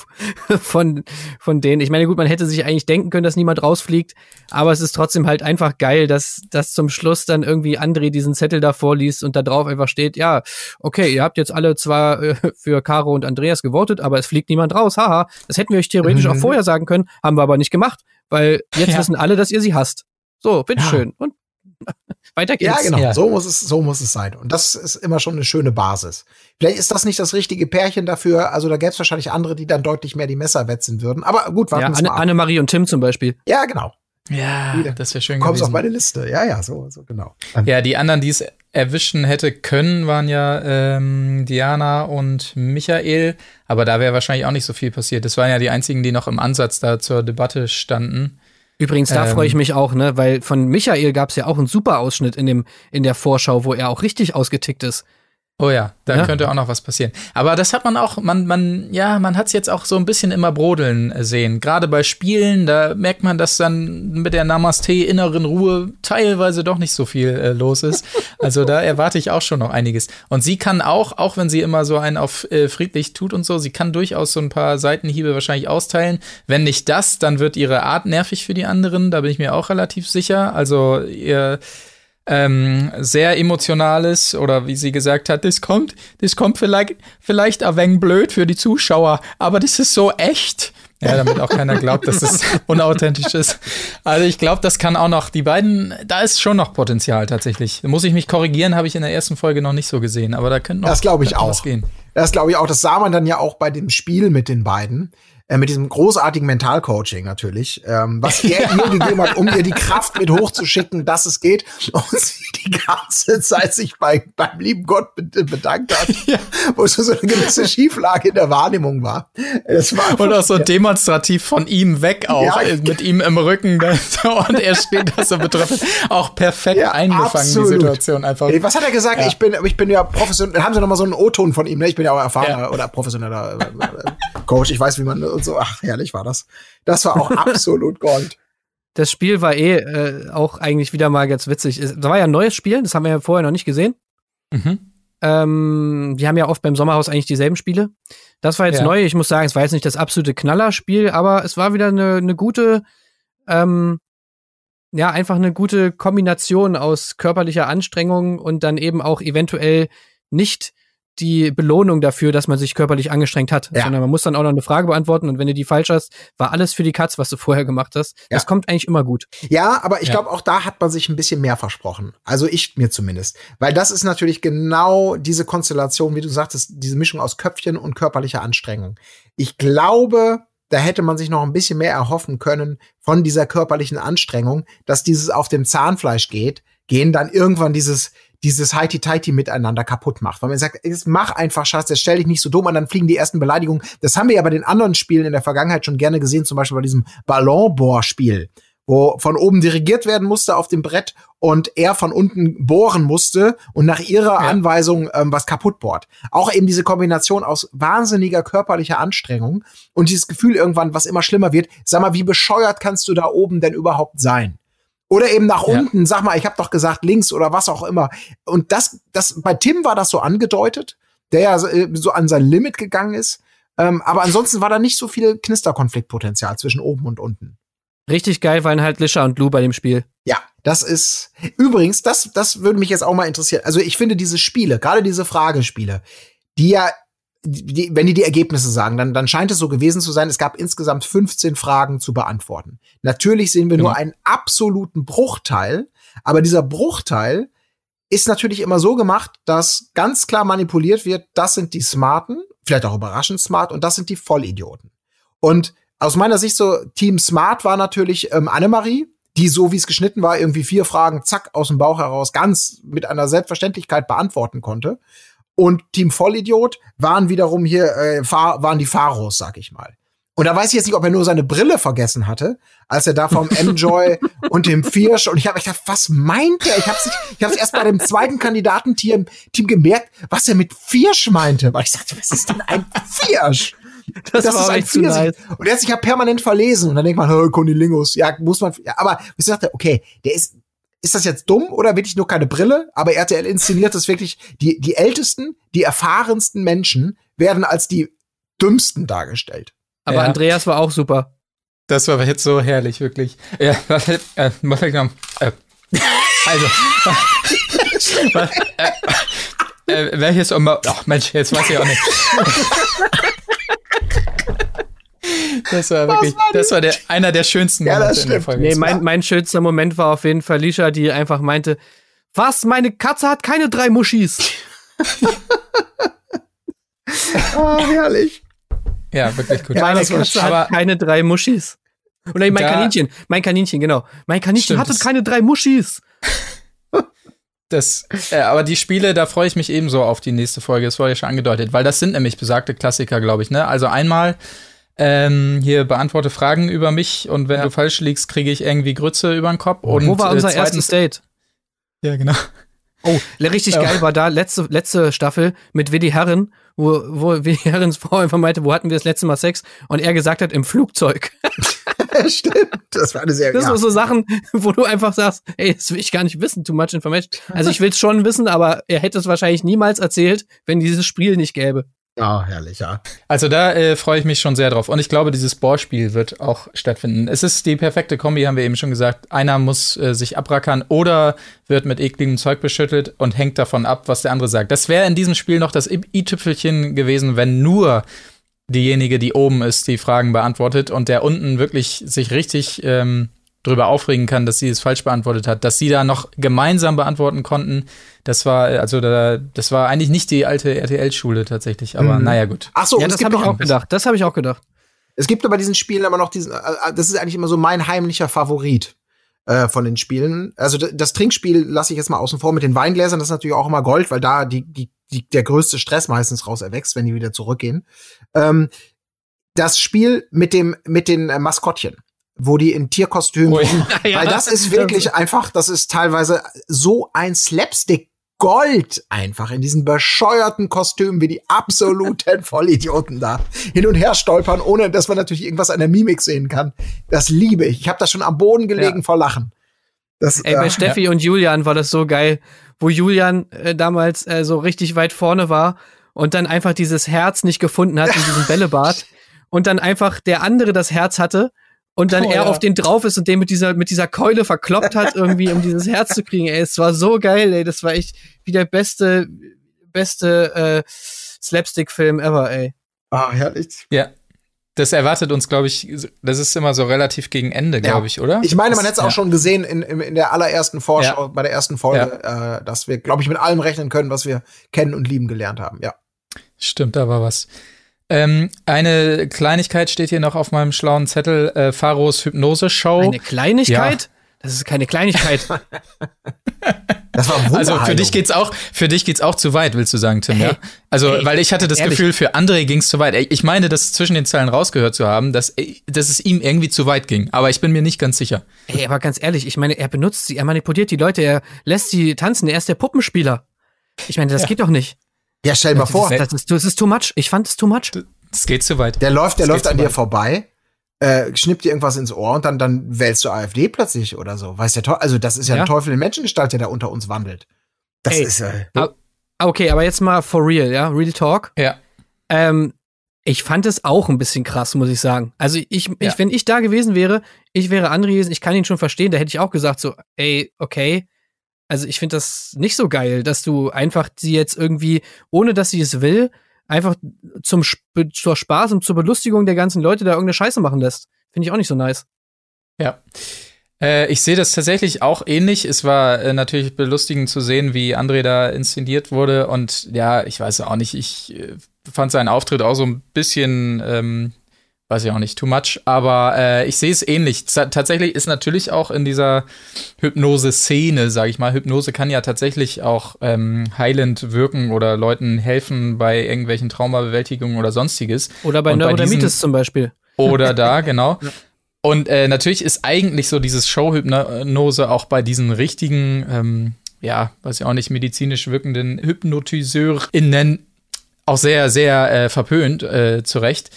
A: von, von denen. Ich meine, gut, man hätte sich eigentlich denken können, dass niemand rausfliegt, aber es ist trotzdem halt einfach geil, dass, dass zum Schluss dann irgendwie André diesen Zettel da vorliest und da drauf einfach steht, ja, okay, ihr habt jetzt alle zwar äh, für Caro und Andreas gewotet, aber es fliegt niemand raus, haha. Das hätten wir euch theoretisch
F: Mhm.
A: auch vorher sagen können, haben wir aber nicht gemacht, weil jetzt
B: Ja.
A: wissen alle, dass ihr sie hasst. So, bitteschön. Und weiter geht's.
F: Ja, genau.
B: Ja.
F: So muss es, so muss es sein. Und das ist immer schon eine schöne Basis. Vielleicht ist das nicht das richtige Pärchen dafür. Also da gäbe es wahrscheinlich andere, die dann deutlich mehr die Messer wetzen würden. Aber gut, warten
A: Ja, Anne,
F: mal ab.
A: Annemarie und Tim zum Beispiel.
F: Ja, genau.
B: Ja,
F: Wieder.
B: das wäre schön
F: Du kommst auf
B: gewesen.
F: meine Liste. Ja, ja, so, so genau.
B: Ja, die anderen, die es erwischen hätte können, waren ja ähm, Diana und Michael. Aber da wäre wahrscheinlich auch nicht so viel passiert. Das waren ja die einzigen, die noch im Ansatz da zur Debatte standen.
A: Übrigens, da
B: Ähm.
A: freue ich mich auch, ne, weil von Michael gab es ja auch einen super Ausschnitt in dem in der Vorschau, wo er auch richtig ausgetickt ist.
B: Oh ja, da
A: Ja.
B: könnte auch noch was passieren. Aber das hat man auch, man, man, ja, man hat es jetzt auch so ein bisschen immer brodeln sehen. Gerade bei Spielen, da merkt man, dass dann mit der Namaste inneren Ruhe teilweise doch nicht so viel äh, los ist. *laughs* Also da erwarte ich auch schon noch einiges. Und sie kann auch, auch wenn sie immer so einen auf äh, friedlich tut und so, sie kann durchaus so ein paar Seitenhiebe wahrscheinlich austeilen. Wenn nicht das, dann wird ihre Art nervig für die anderen. Da bin ich mir auch relativ sicher. Also ihr ähm, sehr emotionales oder wie sie gesagt hat, das kommt, das kommt vielleicht, vielleicht ein wenig blöd für die Zuschauer, aber das ist so echt. Ja, damit auch keiner glaubt, dass es *laughs* unauthentisch ist. Also ich glaube, das kann auch noch, die beiden, da ist schon noch Potenzial tatsächlich. Muss ich mich korrigieren, habe ich in der ersten Folge noch nicht so gesehen, aber da könnte noch
F: Das glaube ich auch.
B: Gehen.
F: Das glaube ich auch. Das sah man dann ja auch bei dem Spiel mit den beiden. Äh, mit diesem großartigen Mentalcoaching natürlich, ähm, was *laughs* er ihr gegeben hat, um ihr die Kraft mit hochzuschicken, dass es geht. Und sie die ganze Zeit sich bei, beim lieben Gott be- bedankt hat, wo so so eine gewisse Schieflage in der Wahrnehmung war. Das war
B: Und auch so demonstrativ von ihm weg auch,
F: Ja.
B: äh, mit ihm im Rücken. da- *laughs* und er steht da so betroffen. Auch perfekt
F: Ja,
B: eingefangen,
F: absolut.
B: die Situation einfach.
F: Was hat er gesagt?
B: Ja.
F: Ich bin, ich bin ja professionell. Haben Sie noch mal so einen O-Ton von ihm? Ne? Ich bin ja auch erfahrener
B: Ja.
F: oder professioneller äh, Coach. Ich weiß, wie man und so. Ach, herrlich war das. Das war auch *laughs* absolut Gold.
A: Das Spiel war eh äh, auch eigentlich wieder mal ganz witzig. Es war ja ein neues Spiel, das haben wir ja vorher noch nicht gesehen.
B: Mhm.
A: Ähm, die haben ja oft beim Sommerhaus eigentlich dieselben Spiele. Das war jetzt
B: Ja.
A: neu. Ich muss sagen, es war jetzt nicht das absolute Knallerspiel, aber es war wieder eine, eine gute, ähm, ja, einfach eine gute Kombination aus körperlicher Anstrengung und dann eben auch eventuell nicht die Belohnung dafür, dass man sich körperlich angestrengt hat,
F: Ja.
A: sondern man muss dann auch noch eine Frage beantworten und wenn du die falsch hast, war alles für die Katz, was du vorher gemacht hast. Das
F: Ja.
A: kommt eigentlich immer gut.
F: Ja, aber ich
B: Ja.
F: glaube, auch da hat man sich ein bisschen mehr versprochen. Also ich mir zumindest. Weil das ist natürlich genau diese Konstellation, wie du sagtest, diese Mischung aus Köpfchen und körperlicher Anstrengung. Ich glaube, da hätte man sich noch ein bisschen mehr erhoffen können von dieser körperlichen Anstrengung, dass dieses auf dem Zahnfleisch geht, gehen dann irgendwann dieses dieses Heiti-Teiti miteinander kaputt macht. Weil man sagt, jetzt mach einfach Schatz, jetzt stell dich nicht so dumm an, dann fliegen die ersten Beleidigungen. Das haben wir ja bei den anderen Spielen in der Vergangenheit schon gerne gesehen, zum Beispiel bei diesem Ballonbohrspiel, wo von oben dirigiert werden musste auf dem Brett und er von unten bohren musste und nach ihrer
B: Ja.
F: Anweisung ähm, was kaputt bohrt. Auch eben diese Kombination aus wahnsinniger körperlicher Anstrengung und dieses Gefühl irgendwann, was immer schlimmer wird. Sag mal, wie bescheuert kannst du da oben denn überhaupt sein? Oder eben nach
B: Ja.
F: unten, sag mal, ich habe doch gesagt links oder was auch immer. Und das, das bei Tim war das so angedeutet, der ja so, äh, so an sein Limit gegangen ist. Ähm, aber ansonsten war da nicht so viel Knisterkonfliktpotenzial zwischen oben und unten.
A: Richtig geil waren halt Lisha und Lou bei dem Spiel.
F: Ja, das ist übrigens, das, das würde mich jetzt auch mal interessieren. Also ich finde diese Spiele, gerade diese Fragespiele, die ja, die, wenn die die Ergebnisse sagen, dann, dann scheint es so gewesen zu sein, es gab insgesamt 15 Fragen zu beantworten. Natürlich sehen wir nur
B: Genau.
F: einen absoluten Bruchteil, aber dieser Bruchteil ist natürlich immer so gemacht, dass ganz klar manipuliert wird, das sind die Smarten, vielleicht auch überraschend smart, und das sind die Vollidioten. Und aus meiner Sicht so, Team Smart war natürlich ähm, Annemarie, die so wie es geschnitten war, irgendwie vier Fragen zack aus dem Bauch heraus ganz mit einer Selbstverständlichkeit beantworten konnte. Und Team Vollidiot waren wiederum hier, äh, waren die Pharos, sag ich mal. Und da weiß ich jetzt nicht, ob er nur seine Brille vergessen hatte, als er da vom *laughs* Enjoy und dem Fiersch und ich habe gedacht, was meint er? Ich habe ich hab's erst bei dem zweiten Kandidatenteam Team gemerkt, was er mit Fiersch meinte, weil ich sagte, was ist denn ein Fiersch? *laughs*
A: Das,
F: Das,
A: war
F: ist ein Pfirsich.
A: nice.
F: Und er hat sich ja permanent verlesen. Und dann denkt man, hey, Kunilingus. Ja, muss man, ja, aber ich sagte, okay, der ist, ist das jetzt dumm oder wirklich nur keine Brille? Aber RTL inszeniert es wirklich, die, die ältesten, die erfahrensten Menschen werden als die dümmsten dargestellt.
A: Aber
B: Ja.
A: Andreas war auch super.
B: Das war jetzt so herrlich, wirklich. Ja, warte, äh. Äh, *laughs* also. was, *laughs* äh, äh, welches Oma. Ach Mensch, jetzt weiß ich auch nicht. *laughs* Das war wirklich, das war der, einer der schönsten
F: Ja, das
B: Momente in der
F: stimmt.
B: Folge.
A: Nee,
B: war-
A: mein, mein schönster Moment war auf jeden Fall Lisha, die einfach meinte, was, meine Katze hat keine drei Muschis. *laughs*
F: Ah, herrlich.
B: ja, wirklich gut.
A: Meine
F: das war
A: Katze
B: aber-
A: hat keine drei Muschis. Oder mein Kaninchen, mein Kaninchen, genau. Mein Kaninchen
B: Stimmt,
A: hatte keine drei Muschis.
B: Das, äh, aber die Spiele, da freue ich mich ebenso auf die nächste Folge. Das wurde ja schon angedeutet, weil das sind nämlich besagte Klassiker, glaube ich. Ne? Also einmal ähm, hier beantworte Fragen über mich und wenn
A: Ja.
B: du falsch liegst, kriege ich irgendwie Grütze über den Kopf. Und,
A: Wo war unser
B: äh,
A: erstes Date?
B: Ja, genau.
A: Oh, richtig
B: Ja.
A: geil war da letzte, letzte Staffel mit Willi Herren, wo, wo Willi Herrens *laughs* Frau einfach meinte, wo hatten wir das letzte Mal Sex? Und er gesagt hat, im Flugzeug. *laughs*
F: Stimmt. Das war eine sehr
A: Das
F: ja.
A: sind so Sachen, *laughs* wo du einfach sagst, ey, das will ich gar nicht wissen, too much information. Also ich will es schon wissen, aber er hätte es wahrscheinlich niemals erzählt, wenn dieses Spiel nicht gäbe.
F: Ah, herrlich, ja.
B: Also da äh, freue ich mich schon sehr drauf. Und ich glaube, dieses Bohrspiel wird auch stattfinden. Es ist die perfekte Kombi, haben wir eben schon gesagt. Einer muss äh, sich abrackern oder wird mit ekligem Zeug beschüttelt und hängt davon ab, was der andere sagt. Das wäre in diesem Spiel noch das i-Tüpfelchen gewesen, wenn nur diejenige, die oben ist, die Fragen beantwortet und der unten wirklich sich richtig ähm, drüber aufregen kann, dass sie es falsch beantwortet hat, dass sie da noch gemeinsam beantworten konnten. Das war äh, also da, das war eigentlich nicht die alte RTL-Schule tatsächlich, aber
F: Mhm.
B: naja gut.
F: Ach so,
A: ja, das habe ich auch gedacht. Das habe ich auch gedacht.
F: Es gibt aber diesen Spielen immer noch diesen, äh, das ist eigentlich immer so mein heimlicher Favorit äh, von den Spielen. Also das Trinkspiel lasse ich jetzt mal außen vor mit den Weingläsern, das ist natürlich auch immer Gold, weil da die, die, die, der größte Stress meistens raus erwächst, wenn die wieder zurückgehen. Ähm, das Spiel mit dem, mit den äh, Maskottchen, wo die in Tierkostümen
B: Ui. *laughs*
A: Ja,
F: weil das ist wirklich einfach, das ist teilweise so ein Slapstick Gold einfach in diesen bescheuerten Kostümen, wie die absoluten *laughs* Vollidioten da hin und her stolpern, ohne dass man natürlich irgendwas an der Mimik sehen kann. Das liebe ich. Ich habe da schon am Boden gelegen
A: Ja.
F: vor Lachen. Das,
A: Ey, bei
F: äh,
A: Steffi und Julian war das so geil, wo Julian äh, damals äh, so richtig weit vorne war und dann einfach dieses Herz nicht gefunden hat in diesem *laughs* Bällebad und dann einfach der andere das Herz hatte und dann
B: Oh,
A: er
B: ja.
A: auf den drauf ist und den mit dieser mit dieser Keule verkloppt hat irgendwie um dieses Herz zu kriegen. Ey, es war so geil, ey, das war echt wie der beste beste äh, Slapstick-Film ever, ey.
F: ah, herrlich.
B: Ja. Das erwartet uns, glaube ich, das ist immer so relativ gegen Ende, glaube ich, oder?
F: Ich meine, man hätte es auch
B: ja.
F: schon gesehen in, in, in der allerersten Vorschau, bei der ersten Folge, äh, dass wir, glaube ich, mit allem rechnen können, was wir kennen und lieben gelernt haben. Ja.
B: Stimmt, da war was. Ähm, eine Kleinigkeit steht hier noch auf meinem schlauen Zettel: äh, Pharos Hypnose-Show.
A: Eine Kleinigkeit? Das ist keine Kleinigkeit. *laughs* *laughs*
F: Das war
B: Also für dich geht's auch, für dich geht's auch zu weit, willst du sagen, Tim, ja?
A: Hey,
B: Also,
A: hey,
B: weil ich hatte das
A: ehrlich.
B: Gefühl, für André ging's zu weit. Ich meine, das zwischen den Zeilen rausgehört zu haben, dass, ey, dass es ihm irgendwie zu weit ging. Aber ich bin mir nicht ganz sicher.
A: Ey, aber ganz ehrlich, ich meine, er benutzt sie, er manipuliert die Leute, er lässt sie tanzen, er ist der Puppenspieler. Ich meine, das geht doch nicht.
F: Ja, stell dir mal vor,
A: Das, das, ist, das ist too much. Ich fand es too much.
B: Es geht zu weit.
F: der läuft, der
B: Das
F: läuft an dir vorbei, äh, schnippt dir irgendwas ins Ohr und dann, dann wählst du AfD plötzlich oder so. Weiß der Teufel, also das ist ja,
A: Ja.
F: ein Teufel in Menschengestalt, der da unter uns wandelt. Das
A: Ey.
F: ist, äh,
A: Ah, Okay, aber jetzt mal for real, ja, real talk.
B: Ja.
A: Ähm, ich fand es auch ein bisschen krass, muss ich sagen. Also ich,
B: Ja.
A: ich wenn ich da gewesen wäre, ich wäre André gewesen, ich kann ihn schon verstehen, da hätte ich auch gesagt so, ey, okay. Also ich finde das nicht so geil, dass du einfach sie jetzt irgendwie, ohne dass sie es will, einfach zum zur Spaß und zur Belustigung der ganzen Leute da irgendeine Scheiße machen lässt. Finde ich auch nicht so nice.
B: Ja. Äh, ich sehe das tatsächlich auch ähnlich. Es war äh, natürlich belustigend zu sehen, wie André da inszeniert wurde. Und ja, ich weiß auch nicht, ich äh, fand seinen Auftritt auch so ein bisschen, ähm, weiß ich auch nicht, too much. Aber äh, ich sehe es ähnlich. Z tatsächlich ist natürlich auch in dieser Hypnose-Szene, sage ich mal, Hypnose kann ja tatsächlich auch ähm, heilend wirken oder Leuten helfen bei irgendwelchen Traumabewältigungen oder sonstiges.
A: Oder bei Neurodermitis zum Beispiel.
B: Oder da, *laughs* genau. Und äh, natürlich ist eigentlich so dieses Showhypnose auch bei diesen richtigen, ähm, ja, weiß ich auch nicht, medizinisch wirkenden HypnotiseurInnen auch sehr, sehr äh, verpönt, äh, zu Recht.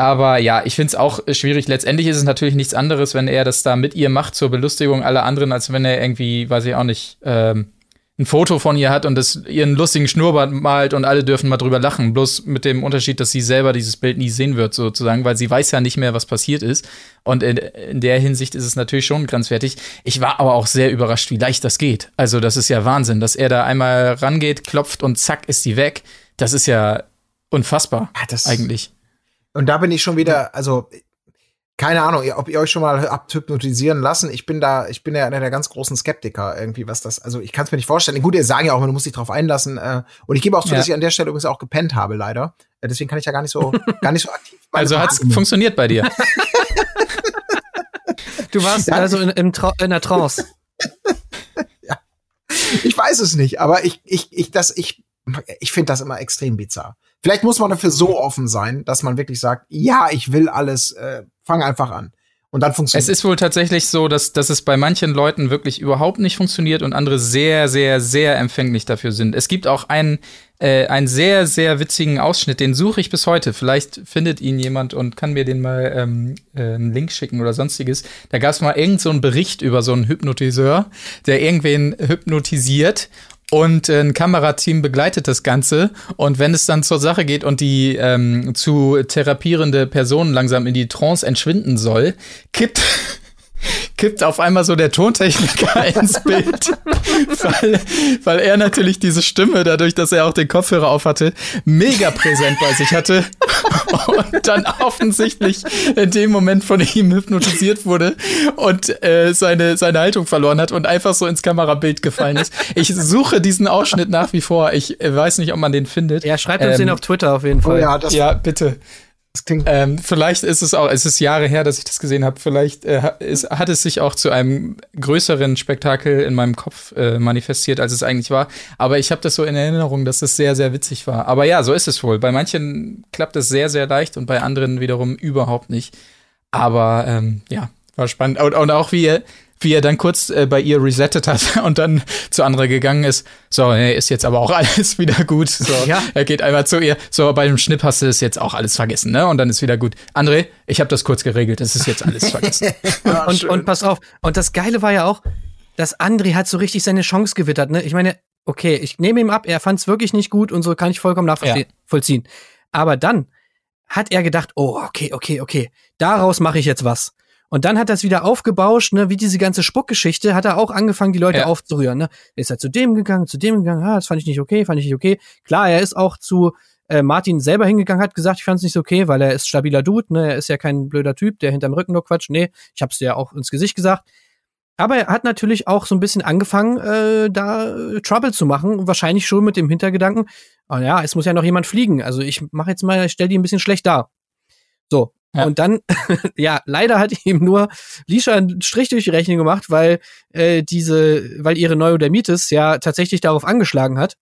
B: Aber ja, ich finde es auch schwierig. Letztendlich ist es natürlich nichts anderes, wenn er das da mit ihr macht zur Belustigung aller anderen, als wenn er irgendwie, weiß ich auch nicht, ähm, ein Foto von ihr hat und das ihren lustigen Schnurrbart malt und alle dürfen mal drüber lachen. Bloß mit dem Unterschied, dass sie selber dieses Bild nie sehen wird, sozusagen, weil sie weiß ja nicht mehr, was passiert ist. Und in, in der Hinsicht ist es natürlich schon grenzwertig. Ich war aber auch sehr überrascht, wie leicht das geht. Also, das ist ja Wahnsinn, dass er da einmal rangeht, klopft und zack, ist die weg. Das ist ja unfassbar,
F: Ah, das-
B: eigentlich.
F: Und da bin ich schon wieder, also keine Ahnung, ob ihr euch schon mal habt hypnotisieren lassen. Ich bin da, ich bin ja einer der ganz großen Skeptiker irgendwie, was das, also ich kann es mir nicht vorstellen. Gut, ihr sagen ja auch, man muss sich drauf einlassen. Äh, und ich gebe auch zu,
B: Ja.
F: dass ich an der Stelle übrigens auch gepennt habe, leider. Äh, deswegen kann ich ja gar nicht so, *laughs* gar nicht so aktiv.
B: Also hat's
F: Wahrnehmung-
B: funktioniert bei dir.
A: Du warst
F: Ja.
A: also in, Tra in der Trance. *laughs*
F: Ich weiß es nicht, aber ich, ich, ich, das, ich, ich finde das immer extrem bizarr. Vielleicht muss man dafür so offen sein, dass man wirklich sagt, ja, ich will alles, äh, fang einfach an. Und dann funktioniert
B: Es ist wohl tatsächlich so, dass, dass es bei manchen Leuten wirklich überhaupt nicht funktioniert und andere sehr, sehr, sehr empfänglich dafür sind. Es gibt auch einen, äh, einen sehr, sehr witzigen Ausschnitt, den suche ich bis heute. Vielleicht findet ihn jemand und kann mir den mal ähm, äh, einen Link schicken oder sonstiges. Da gab es mal irgend so einen Bericht über so einen Hypnotiseur, der irgendwen hypnotisiert und äh, ein Kamerateam begleitet das Ganze. Und wenn es dann zur Sache geht und die ähm, zu therapierende Person langsam in die Trance entschwinden soll, kippt, *laughs* kippt auf einmal so der Tontechniker *laughs* ins Bild, weil, weil er natürlich diese Stimme, dadurch, dass er auch den Kopfhörer auf hatte, mega präsent bei sich hatte und dann offensichtlich in dem Moment von ihm hypnotisiert wurde und äh, seine, seine Haltung verloren hat und einfach so ins Kamerabild gefallen ist. Ich suche diesen Ausschnitt nach wie vor. Ich äh, weiß nicht, ob man den findet.
A: Ja, schreibt uns
B: Ähm,
A: den auf Twitter auf jeden
F: oh
A: Fall.
F: ja, das,
B: ja, bitte.
F: Das
B: Ähm, vielleicht ist es auch, es ist Jahre her, dass ich das gesehen habe. Vielleicht äh, ist, hat es sich auch zu einem größeren Spektakel in meinem Kopf äh, manifestiert, als es eigentlich war. Aber ich habe das so in Erinnerung, dass es sehr, sehr witzig war. Aber ja, so ist es wohl. Bei manchen klappt es sehr, sehr leicht und bei anderen wiederum überhaupt nicht. Aber ähm, ja, war spannend. Und, und auch wie wie er dann kurz äh, bei ihr resettet hat *laughs* und dann zu anderen gegangen ist. So, nee, ist jetzt aber auch *laughs* alles wieder gut. So,
A: Ja.
B: er geht einmal zu ihr. So, bei dem Schnipp hast du es jetzt auch alles vergessen, ne? Und dann ist wieder gut. André, ich habe das kurz geregelt. Es ist jetzt alles vergessen. *laughs*
A: und, und pass auf. Und das Geile war ja auch, dass André hat so richtig seine Chance gewittert. Ne? Ich meine, okay, ich nehme ihm ab, er fand es wirklich nicht gut und so kann ich vollkommen nachvollziehen. Aber dann hat er gedacht, oh, okay, okay, okay, daraus mache ich jetzt was. Und dann hat es wieder aufgebauscht, ne, wie diese ganze Spuckgeschichte, hat er auch angefangen, die Leute
B: Ja.
A: aufzurühren. Ne? Er ist halt zu dem gegangen, zu dem gegangen, ah, das fand ich nicht okay, fand ich nicht okay. Klar, er ist auch zu äh, Martin selber hingegangen, hat gesagt, ich fand es nicht so okay, weil er ist stabiler Dude, ne, er ist ja kein blöder Typ, der hinterm Rücken nur quatscht. Nee, ich hab's dir ja auch ins Gesicht gesagt. Aber er hat natürlich auch so ein bisschen angefangen, äh, da äh, Trouble zu machen. Wahrscheinlich schon mit dem Hintergedanken, oh ja, es muss ja noch jemand fliegen. Also ich mache jetzt mal, ich stell die ein bisschen schlecht dar. So.
B: Ja.
A: Und dann, *laughs* ja, leider hat ihm nur Lisha einen Strich durch die Rechnung gemacht, weil äh, diese, weil ihre Neurodermitis ja tatsächlich darauf angeschlagen hat,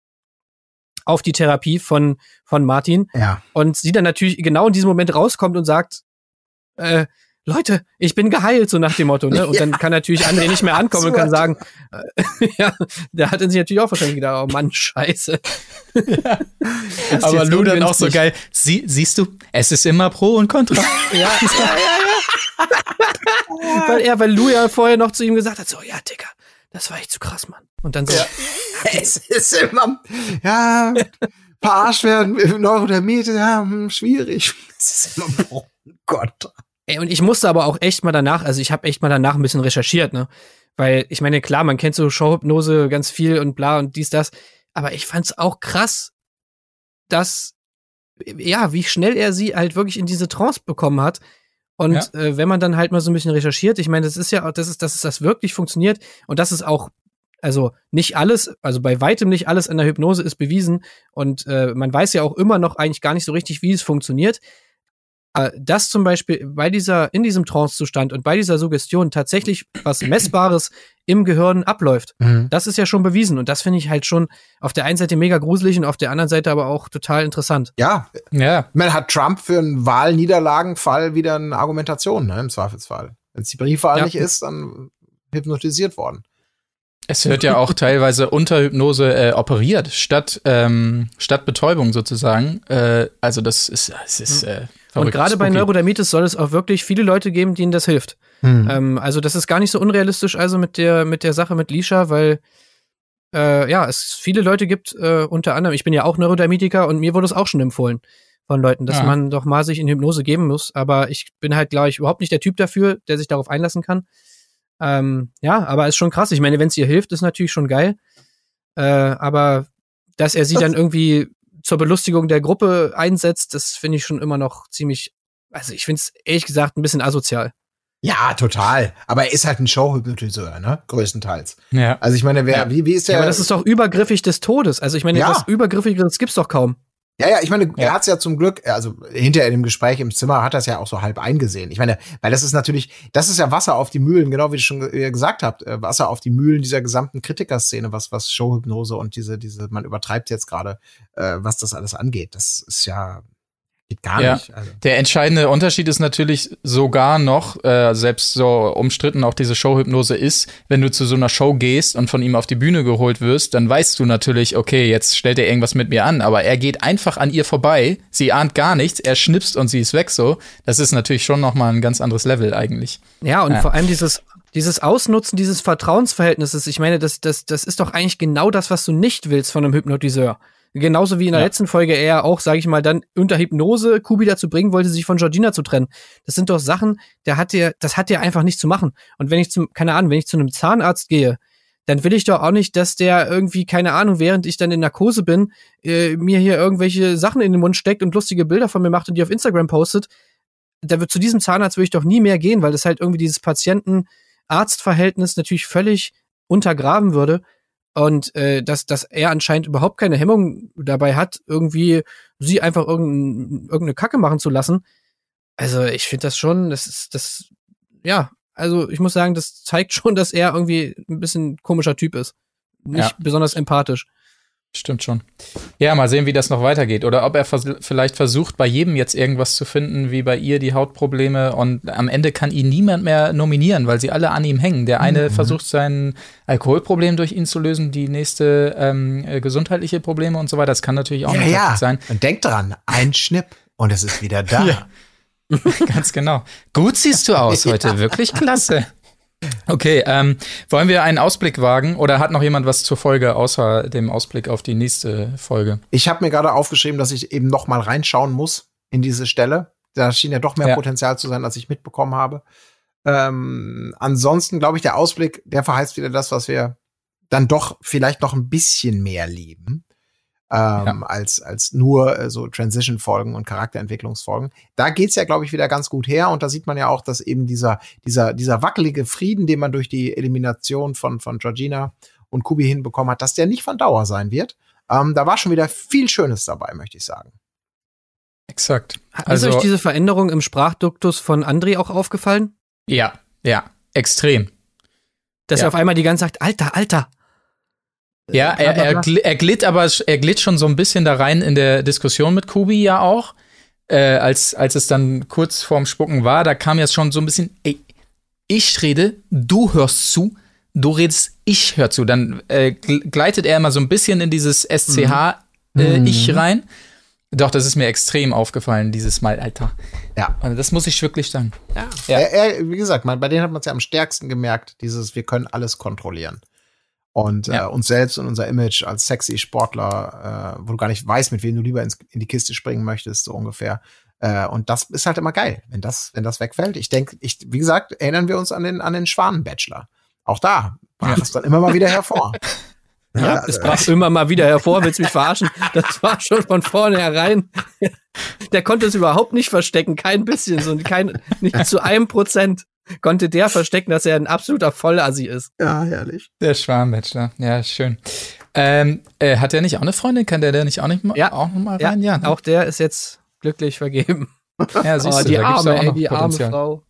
A: auf die Therapie von, von Martin.
F: ja.
A: Und sie dann natürlich genau in diesem Moment rauskommt und sagt, äh, Leute, ich bin geheilt, so nach dem Motto, ne? *laughs* Und dann kann natürlich André nicht mehr ankommen und kann sagen, äh, *laughs* ja, der hat in sich natürlich auch wahrscheinlich gedacht, oh Mann, scheiße. *laughs* Ist
B: Aber Lou dann auch so geil. Sie, siehst du, es ist immer Pro und Contra.
A: Ja, ja, ja, ja. weil er, weil Lou ja vorher noch zu ihm gesagt hat, so, ja, Digga, das war echt zu krass, Mann. Und dann so,
F: Es ist immer, ja, verarscht werden, Neurodermitis, ja, hm, schwierig. Es ist immer, oh Gott.
A: Ey, und ich musste aber auch echt mal danach, also ich habe echt mal danach ein bisschen recherchiert, ne? Weil ich meine, klar, man kennt so Showhypnose ganz viel und bla und dies, das. Aber ich fand's auch krass, dass, ja, wie schnell er sie halt wirklich in diese Trance bekommen hat. Und
B: Ja.
A: äh, wenn man dann halt mal so ein bisschen recherchiert, ich meine, das ist ja, auch- das ist, dass es das wirklich funktioniert und das ist auch, also nicht alles, also bei weitem nicht alles an der Hypnose ist bewiesen und äh, man weiß ja auch immer noch eigentlich gar nicht so richtig, wie es funktioniert. Äh, dass zum Beispiel bei dieser, in diesem Trancezustand und bei dieser Suggestion tatsächlich was Messbares im Gehirn abläuft, das ist ja schon bewiesen. Und das finde ich halt schon auf der einen Seite mega gruselig und auf der anderen Seite aber auch total interessant.
F: Ja,
B: Ja,
F: man hat Trump für einen Wahlniederlagenfall wieder eine Argumentation, ne, im Zweifelsfall. Wenn es die Briefwahl
A: Ja.
F: nicht ist, dann hypnotisiert worden.
B: Es wird ja auch teilweise unter Hypnose äh, operiert, statt, ähm, statt Betäubung sozusagen. Äh, also das ist, es ist äh,
A: Und gerade bei. Neurodermitis soll es auch wirklich viele Leute geben, denen das hilft.
F: Hm.
A: Ähm, also das ist gar nicht so unrealistisch, also mit der, mit der Sache mit Lisha, weil äh, ja, es viele Leute gibt, äh, unter anderem, ich bin ja auch Neurodermitiker und mir wurde es auch schon empfohlen von Leuten, dass
B: Ja.
A: man doch mal sich in Hypnose geben muss. Aber ich bin halt, glaube ich, überhaupt nicht der Typ dafür, der sich darauf einlassen kann. Ähm, ja, aber ist schon krass. Ich meine, wenn es ihr hilft, ist natürlich schon geil. Äh, aber dass er sie dann irgendwie zur Belustigung der Gruppe einsetzt, das finde ich schon immer noch ziemlich, also ich finde es ehrlich gesagt ein bisschen asozial.
F: Ja, total. Aber er ist halt ein Showhypnotiseur, ne? Größtenteils.
B: Ja.
F: Also ich meine, wer,
B: Ja.
F: wie, wie ist der?
A: Ja, aber das ist doch übergriffig des Todes. Also ich meine,
F: Ja.
A: was übergriffigeres gibt's doch kaum.
F: Ja, ja, ich meine, er
B: Ja.
F: hat's ja zum Glück, also hinterher in dem Gespräch im Zimmer hat er es ja auch so halb eingesehen. Ich meine, weil das ist natürlich, das ist ja Wasser auf die Mühlen, genau wie ihr schon ge- gesagt habt, äh, Wasser auf die Mühlen dieser gesamten Kritikerszene, was, was Showhypnose und diese, diese, man übertreibt jetzt gerade, äh, was das alles angeht. Das ist ja, geht gar
B: Ja.
F: nicht. Also.
B: Der entscheidende Unterschied ist natürlich sogar noch, äh, selbst so umstritten auch diese Showhypnose ist, wenn du zu so einer Show gehst und von ihm auf die Bühne geholt wirst, dann weißt du natürlich, okay, jetzt stellt er irgendwas mit mir an, aber er geht einfach an ihr vorbei, sie ahnt gar nichts, er schnipst und sie ist weg so. Das ist natürlich schon noch mal ein ganz anderes Level eigentlich.
A: Ja, und
B: Ja.
A: vor allem dieses, dieses Ausnutzen dieses Vertrauensverhältnisses, ich meine, das, das, das ist doch eigentlich genau das, was du nicht willst von einem Hypnotiseur. Genauso wie in der
B: Ja.
A: letzten Folge er auch, sage ich mal, dann unter Hypnose Kubi dazu bringen wollte, sich von Georgina zu trennen. Das sind doch Sachen, der hat dir, das hat der einfach nicht zu machen. Und wenn ich zum, keine Ahnung, wenn ich zu einem Zahnarzt gehe, dann will ich doch auch nicht, dass der irgendwie, keine Ahnung, während ich dann in Narkose bin, äh, mir hier irgendwelche Sachen in den Mund steckt und lustige Bilder von mir macht und die auf Instagram postet. Da wird zu diesem Zahnarzt würde ich doch nie mehr gehen, weil das halt irgendwie dieses Patienten-Arzt-Verhältnis natürlich völlig untergraben würde. Und äh, dass, dass er anscheinend überhaupt keine Hemmung dabei hat, irgendwie sie einfach irgendein, irgendeine Kacke machen zu lassen. Also ich finde das schon, das ist, das, ja, also ich muss sagen, das zeigt *laughs* schon, dass er irgendwie ein bisschen komischer Typ ist. Nicht
B: Ja.
A: besonders empathisch.
B: Stimmt schon. Ja, mal sehen, wie das noch weitergeht. Oder ob er vers vielleicht versucht, bei jedem jetzt irgendwas zu finden, wie bei ihr die Hautprobleme. Und am Ende kann ihn niemand mehr nominieren, weil sie alle an ihm hängen. Der eine versucht, sein Alkoholproblem durch ihn zu lösen, die nächste ähm, äh, gesundheitliche Probleme und so weiter. Das kann natürlich auch
F: Ja,
B: eine
F: ja.
B: Sein.
F: Und denk dran, ein Schnipp und es ist wieder da. *laughs*
B: Ja. *laughs* Ganz genau. Gut siehst du aus *laughs* heute. Wirklich klasse. Okay, ähm, wollen wir einen Ausblick wagen oder hat noch jemand was zur Folge außer dem Ausblick auf die nächste Folge?
F: Ich habe mir gerade aufgeschrieben, dass ich eben noch mal reinschauen muss in diese Stelle. Da schien ja doch mehr
B: Ja.
F: Potenzial zu sein, als ich mitbekommen habe. Ähm, ansonsten glaube ich, der Ausblick, der verheißt wieder das, was wir dann doch vielleicht noch ein bisschen mehr lieben. Ähm, als, als nur äh, so Transition-Folgen und Charakterentwicklungsfolgen. Da geht's ja, glaube ich, wieder ganz gut her. Und da sieht man ja auch, dass eben dieser, dieser, dieser wackelige Frieden, den man durch die Elimination von, von Georgina und Kubi hinbekommen hat, dass der nicht von Dauer sein wird. Ähm, da war schon wieder viel Schönes dabei, möchte ich sagen.
B: Exakt.
A: ist euch diese Veränderung im Sprachduktus von André auch aufgefallen?
B: Ja, ja, extrem.
A: Dass
B: Ja.
A: er auf einmal die ganze Zeit sagt, Alter, Alter.
B: Ja,
A: Äh,
B: er, er, er glitt aber, er glitt schon so ein bisschen da rein in der Diskussion mit Kubi ja auch. Äh, als, als es dann kurz vorm Spucken war, da kam jetzt schon so ein bisschen, ey, ich rede, du hörst zu, du redest, ich hör zu. Dann äh, gl- gleitet er immer so ein bisschen in dieses SCH-Ich rein. Doch, das ist mir extrem aufgefallen, dieses Mal, Alter.
F: Ja.
B: Also das muss ich wirklich sagen. Ja.
F: Er, er, wie gesagt, man, bei denen hat man es ja am stärksten gemerkt, dieses, wir können alles kontrollieren. Und
B: Ja.
F: äh, uns selbst und unser Image als sexy Sportler, äh, wo du gar nicht weißt, mit wem du lieber ins, in die Kiste springen möchtest, so ungefähr. Äh, und das ist halt immer geil, wenn das, wenn das wegfällt. Ich denke, ich, wie gesagt, erinnern wir uns an den, an den Schwanen-Bachelor. Auch da brach es dann immer mal wieder hervor. *laughs*
A: Ja, es brach immer mal wieder hervor, willst mich verarschen. Das war schon von vornherein. Der konnte es überhaupt nicht verstecken, kein bisschen, so kein, nicht *laughs* zu einem Prozent konnte der verstecken, dass er ein absoluter Vollassi ist.
F: ja, herrlich.
B: Der Schwarmbachelor, ja, schön. Ähm, äh, hat der nicht auch eine Freundin? Kann der da nicht auch nicht mal,
A: Ja.
B: auch noch mal
A: Ja,
B: rein? Ja, ne?
A: auch der ist jetzt glücklich vergeben. *laughs*
B: ja siehst
A: Oh,
B: du,
A: die arme,
B: ja auch
A: ey, die arme. Frau.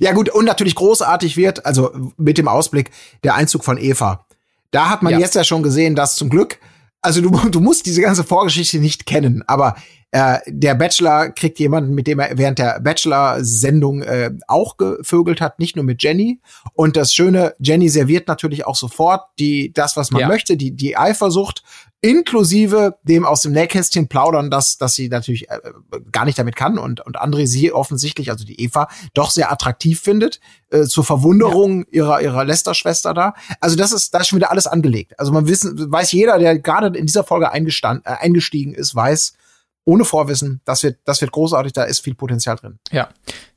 F: Ja, gut, und natürlich großartig wird, also mit dem Ausblick, der Einzug von Eva. Da hat man
A: Ja.
F: jetzt ja schon gesehen, dass zum Glück also du, *laughs* du musst diese ganze Vorgeschichte nicht kennen, aber äh, der Bachelor kriegt jemanden, mit dem er während der Bachelor-Sendung äh, auch gevögelt hat, nicht nur mit Jenny. Und das Schöne, Jenny serviert natürlich auch sofort die, das, was man
B: Ja.
F: möchte, die, die Eifersucht, inklusive dem aus dem Nähkästchen plaudern, dass, dass sie natürlich äh, gar nicht damit kann und, und André sie offensichtlich, also die Eva, doch sehr attraktiv findet, äh, zur Verwunderung ihrer, ihrer Lester-Schwester da. Also das ist, da ist schon wieder alles angelegt. Also man wissen, weiß jeder, der gerade in dieser Folge eingestand, äh, eingestiegen ist, weiß, ohne Vorwissen, das wird, das wird großartig, da ist viel Potenzial drin.
B: Ja,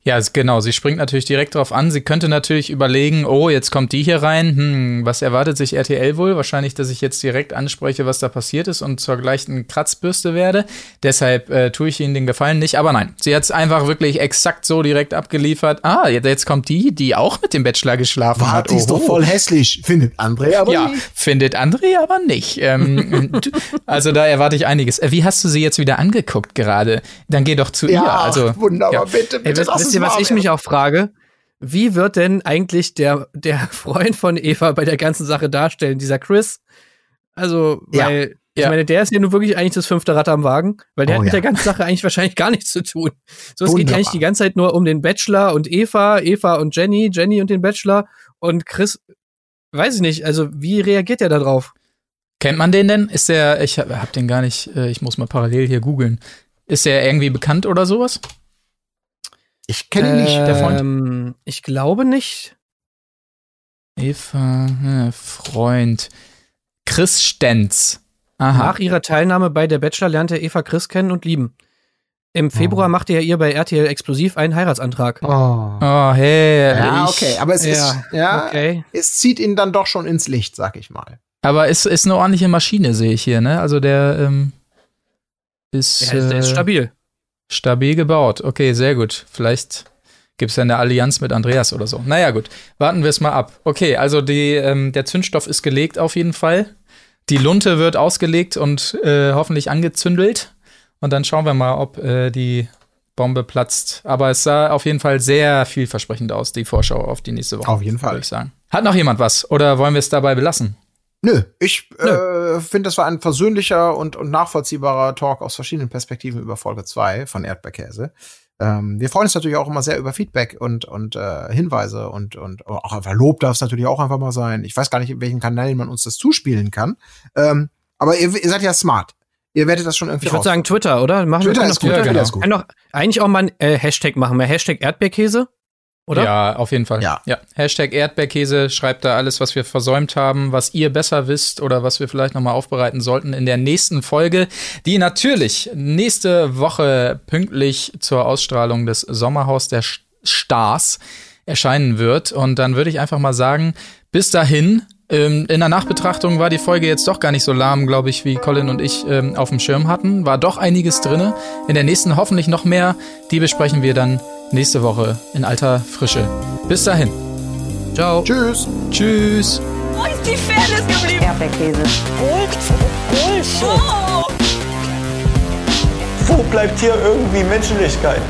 B: ja, genau. Sie springt natürlich direkt drauf an. Sie könnte natürlich überlegen, oh, jetzt kommt die hier rein. Hm, was erwartet sich RTL wohl? Wahrscheinlich, dass ich jetzt direkt anspreche, was da passiert ist und zur gleichen Kratzbürste werde. Deshalb äh, tue ich Ihnen den Gefallen nicht. Aber nein, sie hat es einfach wirklich exakt so direkt abgeliefert. Ah, jetzt, jetzt kommt die, die auch mit dem Bachelor geschlafen hat.
F: die ist doch voll hässlich, findet André aber
B: Ja,
F: nicht.
B: findet André aber nicht. Ähm, *laughs* also da erwarte ich einiges. Äh, Wie hast du sie jetzt wieder angeguckt gerade? Dann geh doch zu ihr.
F: Ja,
B: Also
F: wunderbar,
B: ja.
F: bitte,
A: Ey,
F: bitte. uns
A: ihr, was ich mich auch frage? Wie wird denn eigentlich der, der *laughs* Freund von Eva bei der ganzen Sache darstellen, dieser Chris? Also,
F: Ja.
A: weil, ich
B: Ja.
A: meine, der ist ja nun wirklich eigentlich das fünfte Rad am Wagen, weil der
F: Oh
A: hat mit
F: ja.
A: der ganzen Sache eigentlich wahrscheinlich gar nichts zu tun. So, es geht ja eigentlich die ganze Zeit nur um den Bachelor und Eva, Eva und Jenny, Jenny und den Bachelor und Chris, weiß ich nicht, also wie reagiert er da drauf?
B: Kennt man den denn? Ist der, ich hab, hab den gar nicht, äh, ich muss mal parallel hier googeln. Ist der irgendwie bekannt oder sowas?
F: Ich kenne ihn nicht.
B: der Freund?
A: Ähm, Ich glaube nicht.
B: Eva, äh, Freund. Chris Stenz. Aha.
A: Nach ihrer Teilnahme bei der Bachelor lernt er Eva Chris kennen und lieben. Im Februar
F: Oh.
A: machte er ihr bei RTL exklusiv einen Heiratsantrag.
F: Oh.
B: Oh, hey.
F: Ja,
B: ich-
F: okay, aber es
A: Ja,
F: ist, ja,
A: Okay.
F: es zieht ihn dann doch schon ins Licht, sag ich mal.
B: Aber ist, ist eine ordentliche Maschine, sehe ich hier, ne? Also der ähm, ist,
A: Ja, der ist
B: äh,
A: stabil.
B: Stabil gebaut. Okay, sehr gut. Vielleicht gibt es ja eine Allianz mit Andreas oder so. Naja, gut. Warten wir es mal ab. Okay, also die, ähm, der Zündstoff ist gelegt auf jeden Fall. Die Lunte wird ausgelegt und äh, hoffentlich angezündelt. Und dann schauen wir mal, ob äh, die Bombe platzt. Aber es sah auf jeden Fall sehr vielversprechend aus, die Vorschau auf die nächste Woche.
F: Auf jeden Fall.
B: Würde ich sagen. Hat noch jemand was? Oder wollen wir es dabei belassen?
F: Nö, ich äh, finde, das war ein versöhnlicher und, und nachvollziehbarer Talk aus verschiedenen Perspektiven über Folge 2 von Erdbeerkäse. Ähm, wir freuen uns natürlich auch immer sehr über Feedback und, und äh, Hinweise und, und auch einfach Lob darf es natürlich auch einfach mal sein. Ich weiß gar nicht, in welchen Kanälen man uns das zuspielen kann. Ähm, aber ihr, ihr seid ja smart. Ihr werdet das schon irgendwie
A: Ich würde sagen Twitter, oder? Machen
F: Twitter
A: wir
F: ist gut, Twitter
B: genau.
F: ist gut.
A: Kann doch eigentlich auch mal ein äh, Hashtag machen. Mehr Hashtag Erdbeerkäse, oder?
B: Ja, auf jeden Fall.
F: Ja.
B: ja. Hashtag Erdbeerkäse, schreibt da alles, was wir versäumt haben, was ihr besser wisst oder was wir vielleicht nochmal aufbereiten sollten in der nächsten Folge, die natürlich nächste Woche pünktlich zur Ausstrahlung des Sommerhaus der Stars erscheinen wird. Und dann würde ich einfach mal sagen, bis dahin. Ähm, in der Nachbetrachtung war die Folge jetzt doch gar nicht so lahm, glaube ich, wie Colin und ich ähm, auf dem Schirm hatten. War doch einiges drinne. In der nächsten hoffentlich noch mehr. Die besprechen wir dann nächste Woche in alter Frische. Bis dahin.
A: Ciao.
F: Tschüss.
B: Tschüss.
C: Wo ist die Fairness geblieben?
D: Erdbeerkäse.
C: Gold, Bullshit.
E: Wo bleibt hier irgendwie Menschlichkeit?